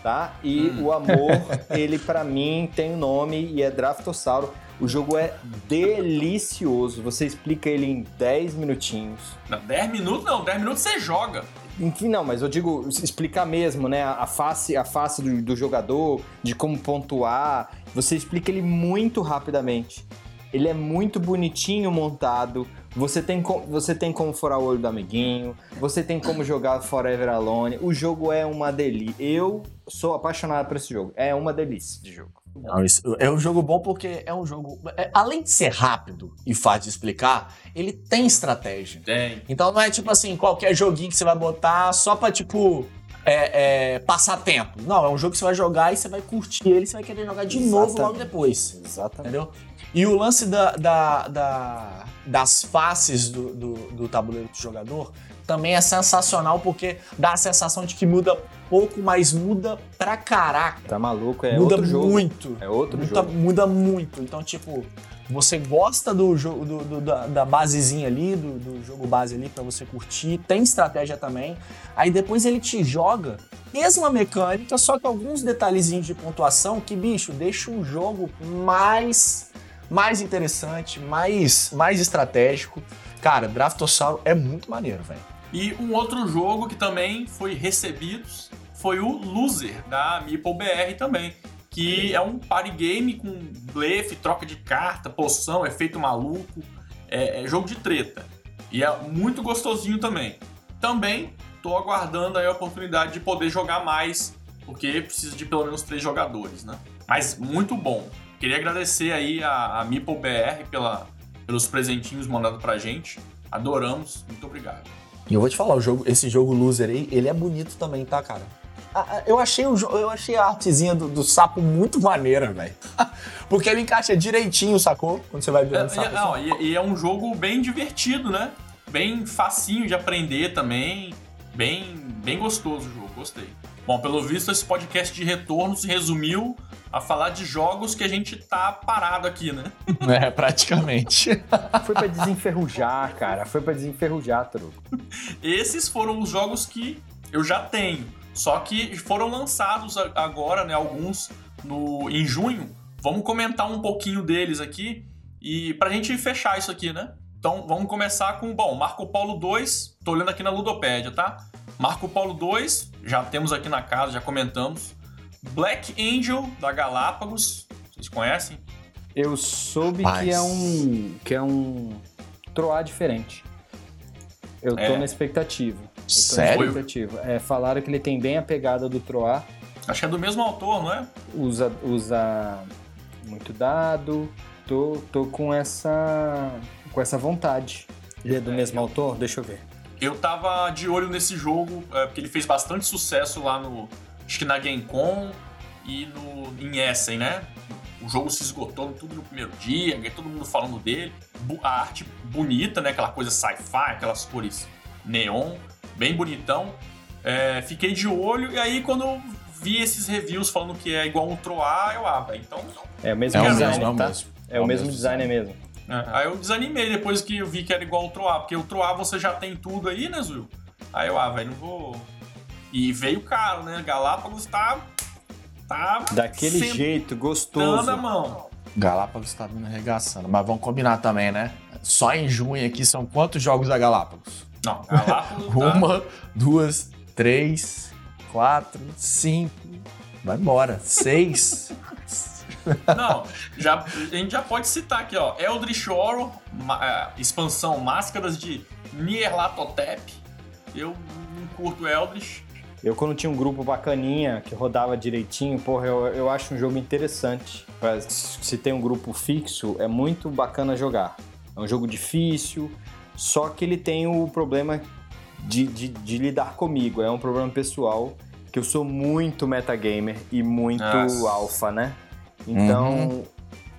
tá? E hum. o amor, ele para mim tem um nome e é Draftossauro. O jogo é delicioso. Você explica ele em 10 minutinhos. Não, 10 minutos não, 10 minutos você joga. Enfim, não, mas eu digo explicar mesmo, né? A face, a face do, do jogador, de como pontuar. Você explica ele muito rapidamente. Ele é muito bonitinho montado. Você tem, você tem como furar o olho do amiguinho, você tem como jogar Forever Alone. O jogo é uma delícia. Eu sou apaixonado por esse jogo. É uma delícia de jogo. Não, isso é um jogo bom porque é um jogo. É, além de ser rápido e fácil de explicar, ele tem estratégia. Tem. Então não é tipo assim, qualquer joguinho que você vai botar só pra, tipo, é, é, passar tempo. Não, é um jogo que você vai jogar e você vai curtir ele, você vai querer jogar de Exatamente. novo logo depois. Exatamente. Entendeu? E o lance da, da, da das faces do, do, do, tabuleiro do jogador também é sensacional porque dá a sensação de que muda pouco, mas muda pra caraca. Tá maluco, é muda outro jogo. muito. É outro muda, jogo. Muda muito. Então, tipo, você gosta do jogo do, do, da, basezinha ali, do, do jogo base ali para você curtir, tem estratégia também. Aí depois ele te joga mesma mecânica, só que alguns detalhezinhos de pontuação que, bicho, deixa o jogo mais mais interessante, mais, mais estratégico. Cara, Draftossauro é muito maneiro, velho. E um outro jogo que também foi recebido foi o Loser, da Meeple BR também. Que é um party game com blefe, troca de carta, poção, efeito maluco. É, é jogo de treta. E é muito gostosinho também. Também tô aguardando a oportunidade de poder jogar mais, porque precisa de pelo menos três jogadores, né? Mas muito bom. queria agradecer aí a, a BR pela, pelos presentinhos mandados pra gente. Adoramos, muito obrigado. E eu vou te falar, o jogo, esse jogo loser aí, ele é bonito também, tá, cara? Eu achei, o, eu achei a artezinha do, do sapo muito maneira, velho. Porque ele encaixa direitinho, sacou? Quando você vai ver é, o sapo. Não, e, e é um jogo bem divertido, né? Bem facinho de aprender também. Bem, bem gostoso o jogo, gostei. Bom, pelo visto, esse podcast de retorno se resumiu a falar de jogos que a gente tá parado aqui, né? É, praticamente. Foi para desenferrujar, cara. Foi para desenferrujar, truco. Esses foram os jogos que eu já tenho. Só que foram lançados agora, né? Alguns no, em junho. Vamos comentar um pouquinho deles aqui. E pra gente fechar isso aqui, né? Então vamos começar com, bom, Marco Polo 2, tô olhando aqui na Ludopédia, tá? Marco Polo 2, já temos aqui na casa, já comentamos. Black Angel da Galápagos, vocês conhecem? Eu soube que é um que é um Troá diferente. Eu tô é. na expectativa. Eu Sério? Expectativa. É, falaram que ele tem bem a pegada do Troá. Acho que é do mesmo autor, não é? Usa, usa muito dado. Tô, tô com essa com essa vontade. Ele é do é, mesmo eu... autor? Deixa eu ver. Eu tava de olho nesse jogo, é, porque ele fez bastante sucesso lá no. Acho que na Gamecom e no, em Essen, né? O jogo se esgotou tudo no primeiro dia, todo mundo falando dele. A arte bonita, né? Aquela coisa sci-fi, aquelas cores neon, bem bonitão. É, fiquei de olho e aí quando vi esses reviews falando que é igual um Troá, eu ah, então. É o mesmo é design, mesmo, tá? É, o mesmo, mesmo design mesmo. É, aí eu desanimei depois que eu vi que era igual o Troá, porque o Troá você já tem tudo aí, né, Zul? Aí eu, ah, velho, não vou. E veio caro, né? Galápagos tá. tá Daquele jeito, gostoso. a mão. Galápagos tá vindo arregaçando. Mas vamos combinar também, né? Só em junho aqui são quantos jogos da Galápagos? Não, Galápagos. Uma, duas, três, quatro, cinco. Vai embora. Seis. Não, já, a gente já pode citar aqui, ó. Eldritch Horror, ma, é, expansão Máscaras de Nyarlathotep. Eu não curto Eldritch. Eu, quando tinha um grupo bacaninha, que rodava direitinho, porra, eu, eu acho um jogo interessante. Pra, se tem um grupo fixo, é muito bacana jogar. É um jogo difícil, só que ele tem o problema de, de, de lidar comigo. É um problema pessoal, que eu sou muito metagamer e muito alfa, né? Então. Uhum.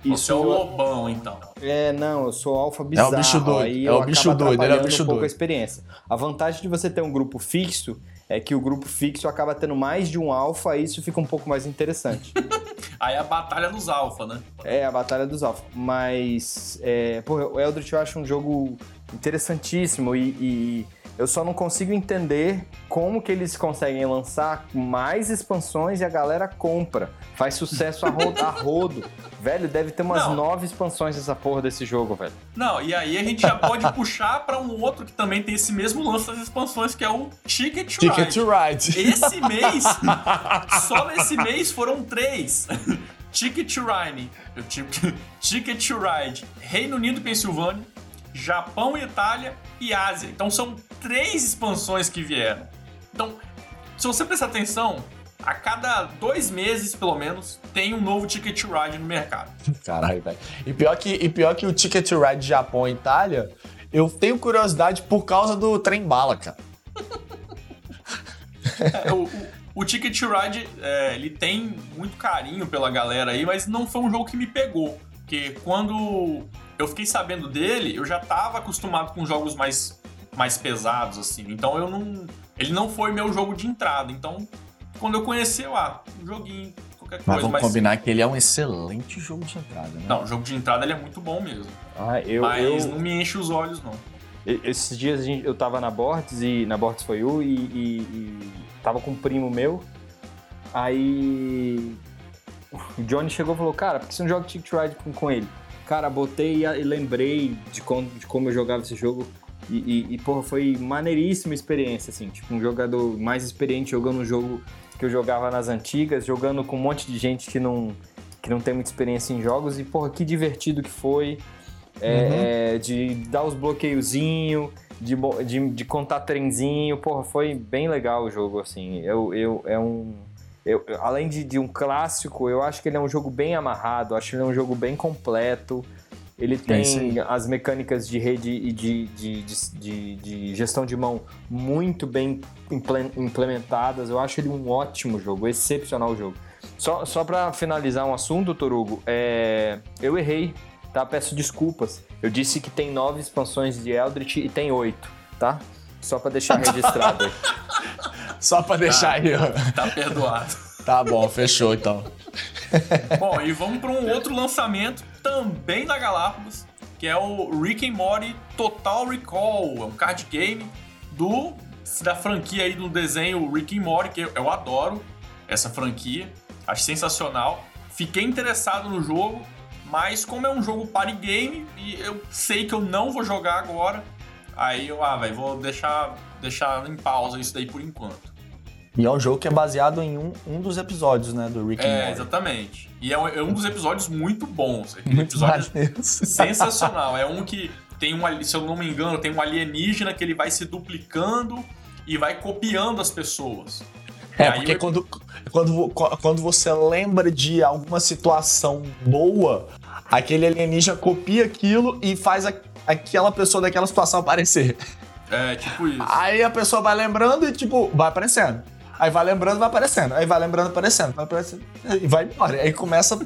Isso Você é o lobão, então. É, não, eu sou alfa bizarro. É o bicho doido. É o bicho doido, ele é o bicho um pouco doido. a experiência. A vantagem de você ter um grupo fixo é que o grupo fixo acaba tendo mais de um alfa e isso fica um pouco mais interessante. Aí é a batalha dos alfa, né? É, a batalha dos alfa. Mas, é, pô, o Eldritch eu acho um jogo interessantíssimo e, e eu só não consigo entender como que eles conseguem lançar mais expansões e a galera compra. Faz sucesso a rodo. a rodo. Velho, deve ter umas não. nove expansões dessa porra desse jogo, velho. Não, e aí a gente já pode puxar para um outro que também tem esse mesmo lance das expansões, que é o Ticket to Ticket Ride. To Ride. Esse mês, só nesse mês foram três. Ticket to Ride, Ticket to Ride, Reino Unido e Pensilvânia, Japão Itália e Ásia. Então são três expansões que vieram. Então, se você prestar atenção, a cada dois meses, pelo menos, tem um novo Ticket Ride no mercado. Caralho, velho. E pior, que, e pior que o Ticket Ride Japão e Itália, eu tenho curiosidade por causa do trem bala, cara. é, o, o, o, Ticket Ride, é, ele tem muito carinho pela galera aí, mas não foi um jogo que me pegou. Porque quando eu fiquei sabendo dele, eu já estava acostumado com jogos mais, mais pesados, assim. Então eu não. Ele não foi meu jogo de entrada. Então, quando eu conheci, eu, ah, um joguinho, qualquer coisa. Mas vamos mas... combinar que ele é um excelente jogo de entrada, né? Não, o jogo de entrada ele é muito bom mesmo. Ah, eu, mas eu... não me enche os olhos, não. Esses dias eu tava na Bortes e na Bortes foi eu e, e, e tava com um primo meu. Aí o Johnny chegou e falou, cara, por que você não joga Ticket Ride com, com ele? Cara, botei e lembrei de como, de como eu jogava esse jogo. E, e, e, porra, foi maneiríssima experiência, assim. Tipo, um jogador mais experiente jogando um jogo que eu jogava nas antigas, jogando com um monte de gente que não, que não tem muita experiência em jogos. E, porra, que divertido que foi. É, uhum. de dar os bloqueiozinhos, de, de, de contar trenzinho. Porra, foi bem legal o jogo, assim. Eu, eu, é um eu, além de, de, um clássico, eu acho que ele é um jogo bem amarrado, acho que ele é um jogo bem completo. Ele tem é as mecânicas de rede e de, de, de, gestão de mão muito bem implementadas. Eu acho ele um ótimo jogo, excepcional jogo. Só, só para finalizar um assunto, Torugo, é... eu errei, tá? Peço desculpas. Eu disse que tem nove expansões de Eldritch e tem oito, tá? Só para deixar registrado. Só para deixar tá, aí, ó. Tá perdoado. Tá bom, fechou então. Bom, e vamos para um outro lançamento também da Galápagos, que é o Rick and Morty Total Recall. É um card game do da franquia aí do desenho Rick and Morty, que eu adoro essa franquia. Acho sensacional. Fiquei interessado no jogo, mas como é um jogo party game e eu sei que eu não vou jogar agora, aí eu, ah, velho, vou deixar, deixar em pausa isso daí por enquanto. E é um jogo que é baseado em um, um dos episódios, né, do Rick and É, exatamente. E é um, é um, dos episódios muito bons. Muito episódio sensacional. É um que tem um, se eu não me engano, tem um alienígena que ele vai se duplicando e vai copiando as pessoas. É, porque quando, quando, quando você lembra de alguma situação boa, aquele alienígena copia aquilo e faz a, aquela pessoa daquela situação aparecer. É, tipo isso. Aí a pessoa vai lembrando e, tipo, vai aparecendo. Aí vai lembrando, vai aparecendo. Aí vai lembrando, aparecendo. Vai aparecendo. E vai embora. Aí começa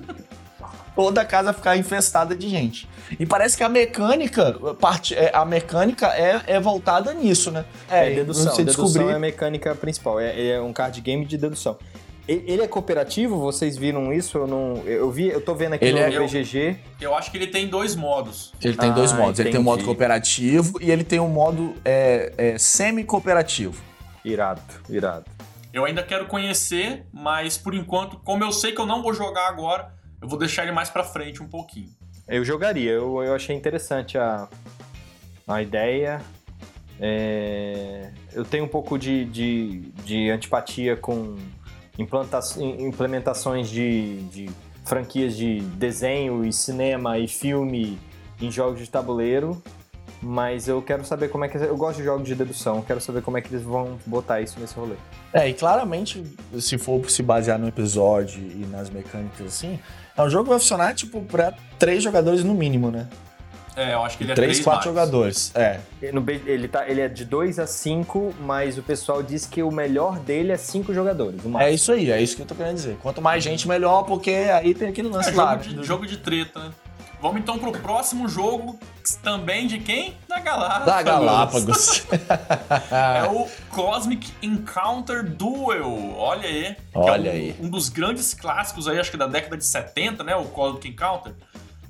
toda a casa a ficar infestada de gente. E parece que a mecânica, parte, é, a mecânica é, é voltada nisso, né? É, é dedução. Você dedução descobrir... é a mecânica principal. É, é um card game de dedução. Ele é cooperativo? Vocês viram isso? Eu não. Eu vi, eu tô vendo aqui ele no é, BGG. Eu, eu, acho que ele tem dois modos. Ele tem ah, dois modos. Entendi. Ele tem um modo cooperativo e ele tem um modo é, é, semi-cooperativo. Irado, irado. Eu ainda quero conhecer, mas por enquanto, como eu sei que eu não vou jogar agora, eu vou deixar ele mais pra frente um pouquinho. Eu jogaria, eu, eu achei interessante a, a ideia. É, eu tenho um pouco de, de, de antipatia com implementações de, de franquias de desenho e cinema e filme em jogos de tabuleiro, mas eu quero saber como é que. Eu gosto de jogos de dedução, quero saber como é que eles vão botar isso nesse rolê. É, e claramente, se for se basear no episódio e nas mecânicas assim, é um jogo que vai funcionar, tipo, pra três jogadores no mínimo, né? É, eu acho que ele é 3, 4 jogadores. É. ele, tá, ele é de 2 a 5, mas o pessoal diz que o melhor dele é 5 jogadores. É isso aí, é isso que eu tô querendo dizer. Quanto mais gente, melhor, porque aí tem aquele lance é, lá. Jogo de, jogo de treta, né? Vamos então pro próximo jogo, também de quem? Da Galápagos. Da Galápagos. é o Cosmic Encounter Duel. Olha aí. Olha é um, aí. Um dos grandes clássicos aí, acho que da década de 70, né? O Cosmic Encounter.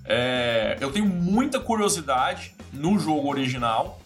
É, eu tenho muita curiosidade no jogo original.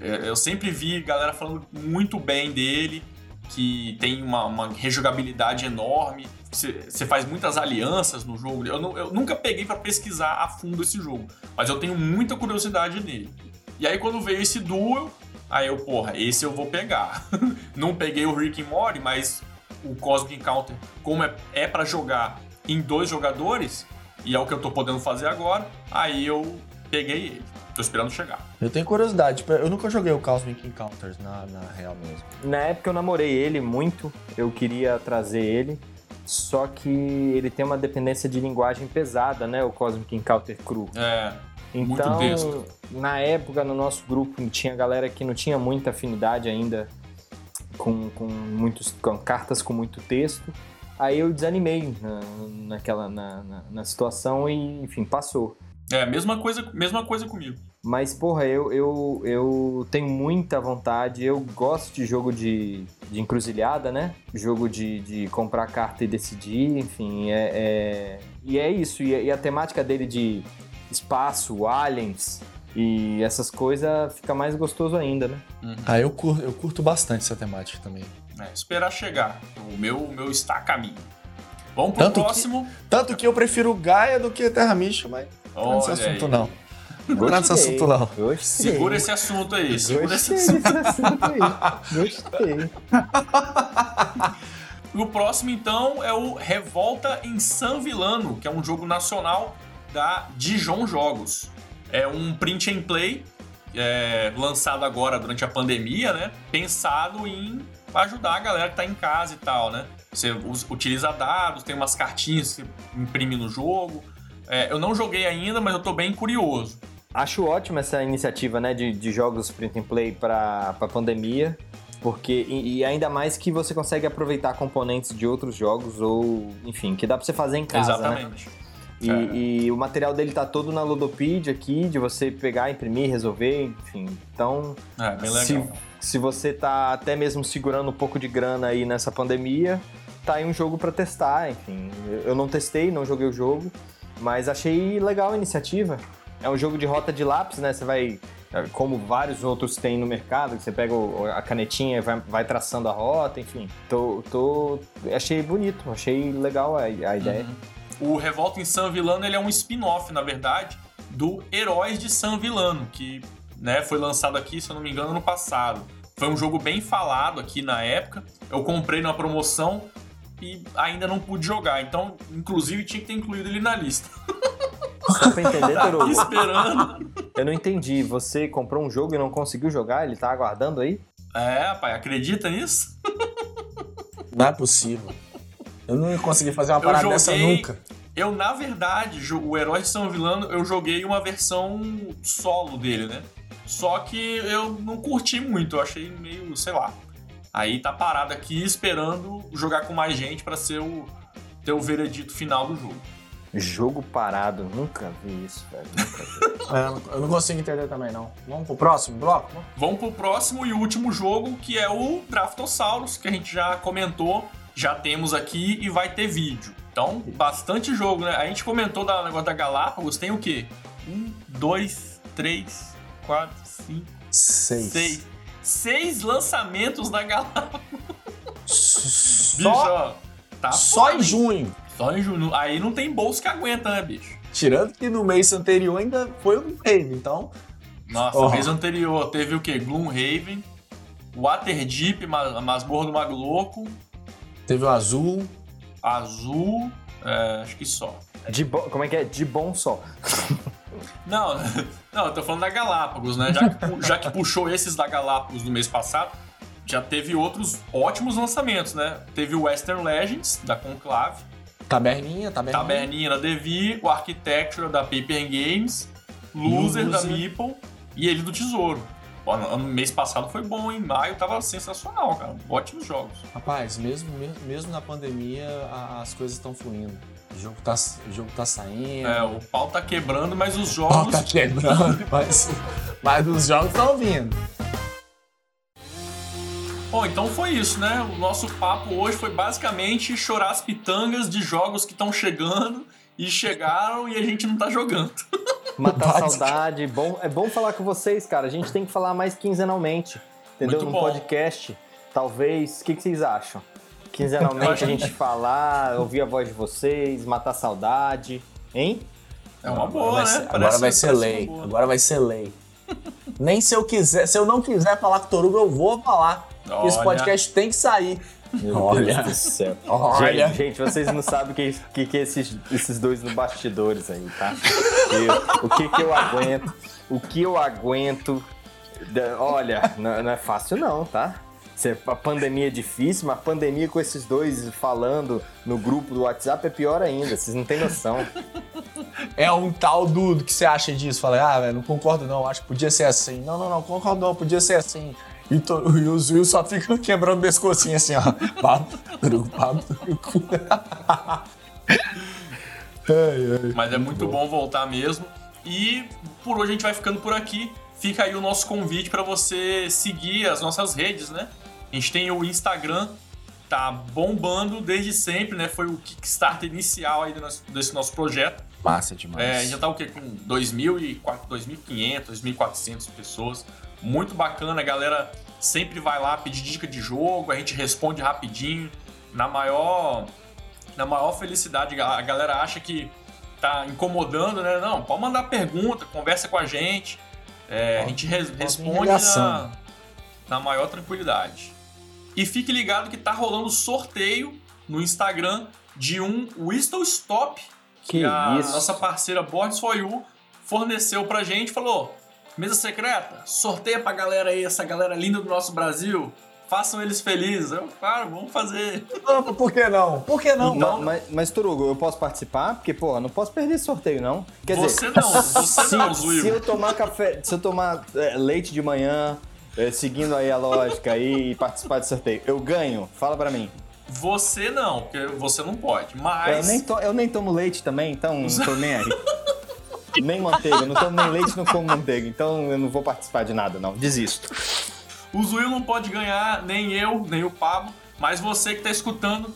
É, eu sempre vi galera falando muito bem dele, que tem uma, uma rejogabilidade enorme. Você faz muitas alianças no jogo. Eu, não, eu nunca peguei para pesquisar a fundo esse jogo, mas eu tenho muita curiosidade nele. E aí quando veio esse duel, aí eu, porra, esse eu vou pegar. não peguei o Rick and Morty, mas o Cosmic Encounter, como é, é para jogar em dois jogadores, e é o que eu tô podendo fazer agora. Aí eu peguei ele. Tô esperando chegar. Eu tenho curiosidade, eu nunca joguei o Cosmic Encounters na, na real mesmo. Na época eu namorei ele muito, eu queria trazer ele, só que ele tem uma dependência de linguagem pesada, né? O Cosmic Encounter Cru. É. Então, muito na época, no nosso grupo, tinha galera que não tinha muita afinidade ainda com, com, muitos, com cartas com muito texto. Aí eu desanimei na, naquela na, na, na, situação e, enfim, passou. É, mesma coisa, mesma coisa comigo. Mas, porra, eu, eu, eu tenho muita vontade. Eu gosto de jogo de, de encruzilhada, né? Jogo de, de comprar carta e decidir, enfim. É, é... E é isso. E, e a temática dele de espaço, aliens e essas coisas fica mais gostoso ainda, né? Uhum. Ah, eu curto, eu curto bastante essa temática também. É, esperar chegar. O meu, o meu está a caminho. Vamos pro tanto próximo. Que, tanto que eu prefiro Gaia do que Terra Mística, mas não é nesse assunto não. Não é nesse assunto não. Gostei. Segura esse assunto aí. Segura Gostei esse assunto. assunto aí. Gostei. o próximo, então, é o Revolta em San Villano, que é um jogo nacional da Dijon Jogos. É um print and play é, lançado agora durante a pandemia, né? Pensado em ajudar a galera que tá em casa e tal, né? Você utiliza dados, tem umas cartinhas que você imprime no jogo. É, eu não joguei ainda, mas eu tô bem curioso. Acho ótima essa iniciativa, né, de, de jogos print and play para a pandemia, porque e, e, ainda mais que você consegue aproveitar componentes de outros jogos ou, enfim, que dá para você fazer em casa, né? Exatamente. Né? E, é. e, o material dele tá todo na Ludopedia aqui, de você pegar, imprimir, resolver, enfim. Então, é, bem legal. Se, se você tá até mesmo segurando um pouco de grana aí nessa pandemia, tá aí um jogo para testar, enfim. Eu não testei, não joguei o jogo, mas achei legal a iniciativa. É um jogo de rota de lápis, né? Você vai, como vários outros tem no mercado, você pega a canetinha e vai, vai traçando a rota, enfim. Tô, tô, achei bonito, achei legal a, a ideia. Uhum. O Revolta em San Villano ele é um spin-off, na verdade, do Heróis de San Villano, que né, foi lançado aqui, se eu não me engano, no passado. Foi um jogo bem falado aqui na época. Eu comprei na promoção, e ainda não pude jogar. Então, inclusive, tinha que ter incluído ele na lista. Só pra entender, Toru. esperando. Eu não entendi. Você comprou um jogo e não conseguiu jogar? Ele tá aguardando aí? É, pai, acredita nisso? Não é possível. Eu não ia conseguir fazer uma parada joguei, dessa nunca. Eu, na verdade, o Herói de São Vilano, eu joguei uma versão solo dele, né? Só que eu não curti muito, eu achei meio, sei lá. Aí tá parado aqui esperando jogar com mais gente para ser o ter o veredito final do jogo. Jogo parado, nunca vi isso, velho. Nunca vi. é, eu não consigo entender também, não. Vamos pro próximo bloco? Vamos pro próximo e último jogo, que é o Draftosaurus, que a gente já comentou, já temos aqui e vai ter vídeo. Então, bastante jogo, né? A gente comentou da negócio da Galápagos, tem o quê? Um, dois, três, quatro, cinco, seis. seis seis lançamentos da Galápagos. bicho, ó, tá Só foda, em junho. Só em junho. Aí não tem bolso que aguenta, né, bicho? Tirando que no mês anterior ainda foi um Rave, então. Nossa, oh. mês anterior teve o quê? Gloomhaven, Waterdeep, a masmorra do Mago Louco. Teve o Azul. Azul, é, acho que só. De bo... Como é que é? De bom só. Não, não, eu tô falando da Galápagos, né? Já que, já que puxou esses da Galápagos no mês passado, já teve outros ótimos lançamentos, né? Teve o Western Legends, da Conclave. Taberninha, Taberninha. Taberninha da Devi, o Architecture da Paper Games, Loser, Loser. da Meeple e ele do Tesouro. Pô, no mês passado foi bom, em maio tava sensacional, cara. Ótimos jogos. Rapaz, mesmo, mesmo na pandemia, as coisas estão fluindo. O jogo tá, o jogo tá saindo. É, o pau tá quebrando, mas os jogos. O pau tá quebrando, mas, mas os jogos estão vindo. Bom, então foi isso, né? O nosso papo hoje foi basicamente chorar as pitangas de jogos que estão chegando e chegaram e a gente não tá jogando. Matar saudade. Bom, é bom falar com vocês, cara. A gente tem que falar mais quinzenalmente. Entendeu? Muito Num bom. podcast. Talvez. O que, que vocês acham? Quinzenalmente a gente falar, ouvir a voz de vocês, matar saudade, hein? É uma boa, né? Ser, agora vai ser lei. Agora vai ser lei. Nem se eu quiser, se eu não quiser falar com o Torugo, eu vou falar. Olha. Esse podcast tem que sair. Meu Olha. Deus do céu. Olha. Gente, gente vocês não sabem o que, que, que esses, esses dois no bastidores aí, tá? Eu, o que que eu aguento? O que eu aguento? Olha, não, não é fácil não, tá? A pandemia é difícil, mas a pandemia com esses dois falando no grupo do WhatsApp é pior ainda, vocês não têm noção. É um tal do, do que você acha disso? Fala, ah, velho, não concordo não, acho que podia ser assim. Não, não, não, concordo não, podia ser assim. E, to, e os Will só ficam quebrando o pescocinho assim, ó. Papo, papo, Mas é muito bom voltar mesmo. E por hoje a gente vai ficando por aqui. Fica aí o nosso convite para você seguir as nossas redes, né? A gente tem o Instagram, tá bombando desde sempre, né? Foi o Kickstarter inicial aí desse nosso projeto. Massa demais. É, já tá o quê? Com 2.500, 2.400 pessoas. Muito bacana, a galera sempre vai lá pedir dica de jogo, a gente responde rapidinho. Na maior, na maior felicidade, a galera acha que tá incomodando, né? Não, pode mandar pergunta, conversa com a gente. É, a gente res, responde na, na maior tranquilidade. E fique ligado que tá rolando sorteio no Instagram de um Whistle Stop que, que a isso? nossa parceira Boards for You forneceu pra gente. Falou: mesa secreta, sorteia pra galera aí, essa galera linda do nosso Brasil. façam eles felizes. Eu, claro, vamos fazer. Por que não? Por que não? não mas, mas, Turugo, eu posso participar? Porque, pô, não posso perder esse sorteio, não. Quer você dizer, não, você se, não, Se eu tomar café, se eu tomar é, leite de manhã, seguindo aí a lógica aí e participar do sorteio, eu ganho? Fala pra mim. Você não, porque você não pode, mas... Eu nem, to, eu nem tomo leite também, então não tô nem aí. nem manteiga, eu não tomo nem leite, não como manteiga, então eu não vou participar de nada, não. Desisto. O Zuil não pode ganhar, nem eu, nem o Pablo, mas você que está escutando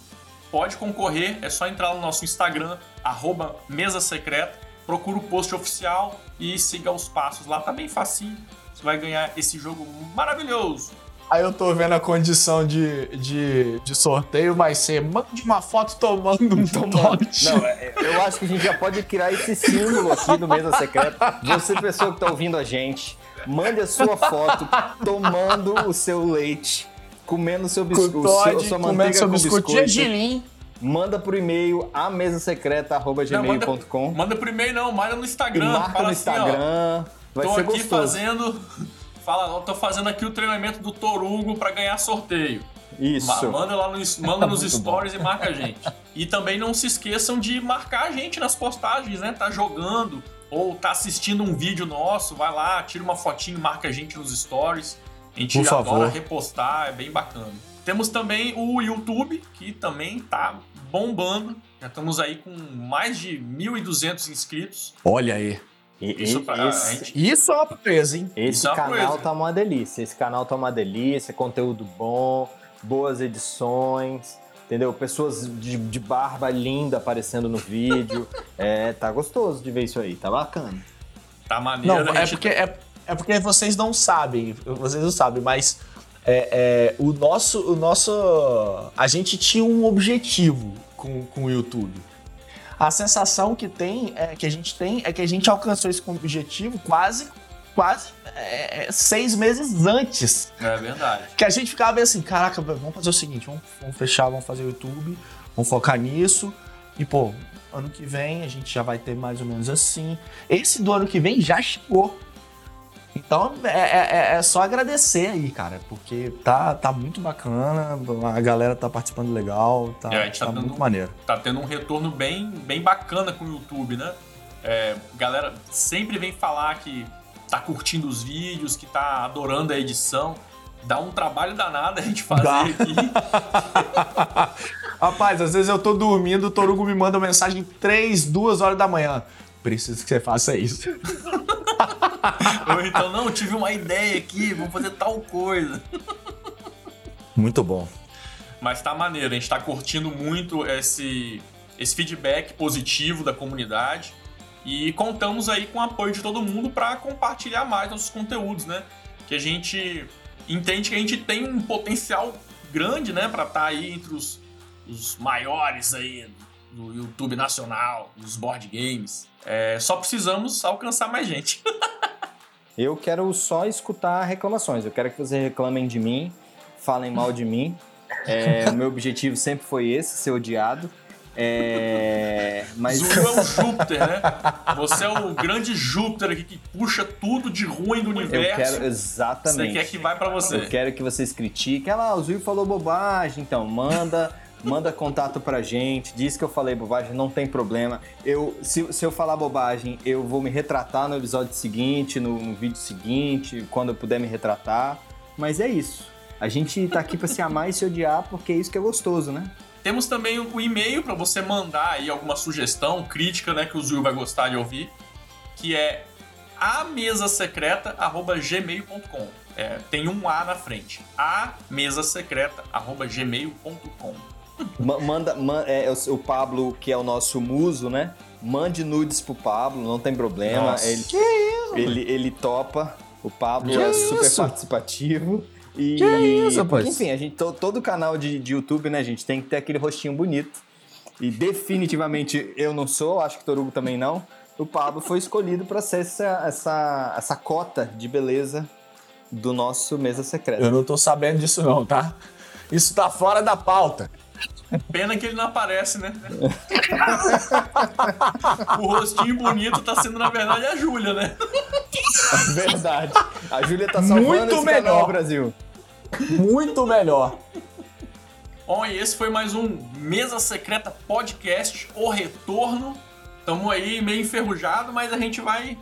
pode concorrer. É só entrar no nosso Instagram, arroba Mesa Secreta, procura o post oficial e siga os passos lá, tá bem facinho. Você vai ganhar esse jogo maravilhoso. Aí eu tô vendo a condição de, de, de sorteio, vai ser mande uma foto tomando um tomando. Não, é, eu acho que a gente já pode criar esse símbolo aqui do Mesa Secreta. Você, pessoa que tá ouvindo a gente, Mande a sua foto tomando o seu leite, comendo o seu biscoito, Todd, sua manteiga seu com biscoito. biscoito. Manda pro e-mail amesasecreta.gmail.com. Manda, manda pro e-mail não, manda no Instagram. marca no assim, Instagram. Ó, vai tô ser aqui gostoso. fazendo. Fala, tô fazendo aqui o treinamento do Torugo para ganhar sorteio. Isso. Manda lá no, manda nos stories bom. e marca a gente. E também não se esqueçam de marcar a gente nas postagens, né? Tá jogando, ou tá assistindo um vídeo nosso, vai lá, tira uma fotinho, marca a gente nos stories. A gente Por adora favor. repostar, é bem bacana. Temos também o YouTube, que também tá bombando. Já estamos aí com mais de 1.200 inscritos. Olha aí. E, isso, pra, esse, gente... isso é uma proeza, hein? Esse é canal proeza. tá uma delícia. Esse canal tá uma delícia, conteúdo bom, boas edições entendeu? Pessoas de, de, barba linda aparecendo no vídeo. é, tá gostoso de ver isso aí, tá bacana. Tá maneiro. Não, é porque, é, é porque vocês não sabem, vocês não sabem, mas é, é, o nosso, o nosso, a gente tinha um objetivo com, com o YouTube. A sensação que tem, é, que a gente tem, é que a gente alcançou esse objetivo quase quase é, seis meses antes. É verdade. Que a gente ficava assim, caraca, vamos fazer o seguinte, vamos, vamos fechar, vamos fazer o YouTube, vamos focar nisso. E, pô, ano que vem a gente já vai ter mais ou menos assim. Esse do ano que vem já chegou. Então é, é, é, só agradecer aí, cara, porque tá, tá muito bacana, a galera tá participando legal, tá, é, tá, tá muito maneiro. Tá tendo um retorno bem, bem bacana com o YouTube, né? É, galera sempre vem falar que tá curtindo os vídeos, que tá adorando a edição. Dá um trabalho danado a gente fazer Dá. aqui. Rapaz, às vezes eu tô dormindo, o Torugo me manda uma mensagem 3, 2 horas da manhã. Preciso que você faça isso. Ou então, não, tive uma ideia aqui, vamos fazer tal coisa. Muito bom. Mas tá maneiro, a gente tá curtindo muito esse, esse feedback positivo da comunidade. E contamos aí com o apoio de todo mundo para compartilhar mais nossos conteúdos, né? Que a gente entende que a gente tem um potencial grande, né, para estar tá aí entre os, os maiores aí do YouTube nacional, dos board games. É, só precisamos alcançar mais gente. Eu quero só escutar reclamações. Eu quero que vocês reclamem de mim, falem mal de mim. É, o meu objetivo sempre foi esse, ser odiado. É. Mas. Zulu é o Júpiter, né? Você é o grande Júpiter aqui que puxa tudo de ruim do universo. Eu quero, exatamente. Você quer que vai para você. Eu quero que vocês critiquem. Ah lá, o Zulu falou bobagem, então manda. Manda contato pra gente, diz que eu falei bobagem, não tem problema. Eu, se, se eu falar bobagem, eu vou me retratar no episódio seguinte, no, no vídeo seguinte, quando eu puder me retratar. Mas é isso. A gente tá aqui pra se amar e se odiar porque é isso que é gostoso, né? Temos também o e-mail para você mandar aí alguma sugestão, crítica, né, que o Zul vai gostar de ouvir, que é amesasecreta@gmail.com. É, tem um A na frente. amesasecreta@gmail.com. Manda, man, é, o Pablo, que é o nosso muso, né? Mande nudes pro Pablo, não tem problema. Nossa. Ele, que isso? Ele, ele topa. O Pablo que é isso? super participativo. E, que isso, rapaz? Enfim, a gente, to, todo canal de, de YouTube, né, gente, tem que ter aquele rostinho bonito. E definitivamente eu não sou, acho que o Torugo também não. O Pablo foi escolhido para ser essa, essa, essa cota de beleza do nosso Mesa Secreta. Eu não tô sabendo disso não, tá? Isso tá fora da pauta. Pena que ele não aparece, né? o rostinho bonito tá sendo, na verdade, a Júlia, né? Verdade. A Júlia tá salvando Muito esse melhor. canal Brasil. Muito melhor. Bom, e esse foi mais um Mesa Secreta Podcast, O Retorno. Tamo aí meio enferrujado, mas a gente vai.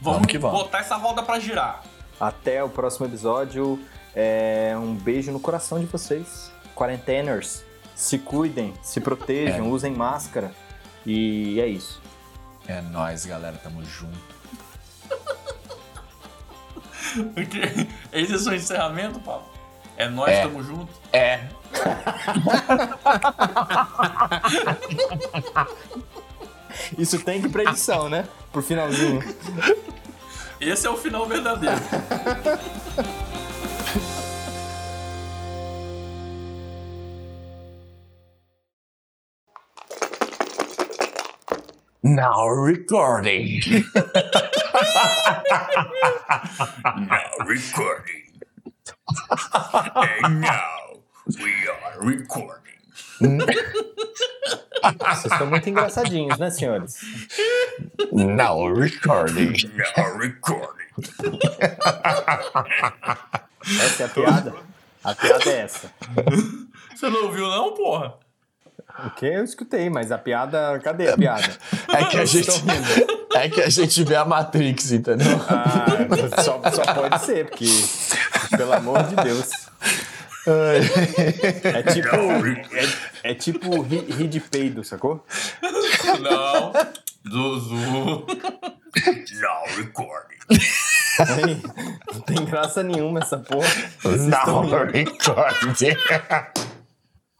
Vamos, vamos que vamos. botar essa roda para girar. Até o próximo episódio. É, um beijo no coração de vocês. Quarenteners, se cuidem, se protejam, é. usem máscara. E é isso. É nóis, galera. Tamo junto. Esse é o seu encerramento, Paulo? É nós, é. tamo junto? É. Isso tem que predição, né? Pro finalzinho. Esse é o final verdadeiro. Now recording. now recording. and now we are recording. Vocês estão muito engraçadinhos, né, senhores? Now recording. Now recording. Essa é a piada? A piada é essa. Você não ouviu, não, porra? O que eu escutei, mas a piada. Cadê a piada? É que a gente. É que a gente vê a Matrix, entendeu? Ah, só, só pode ser, porque. Pelo amor de Deus. É tipo. É, é tipo ri, ri de peido, sacou? Não. Zuzu. Now recording. não tem graça nenhuma essa porra. Now recording.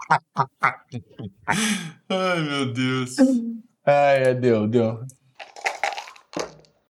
Ai, meu Deus. Ai, deu, deu.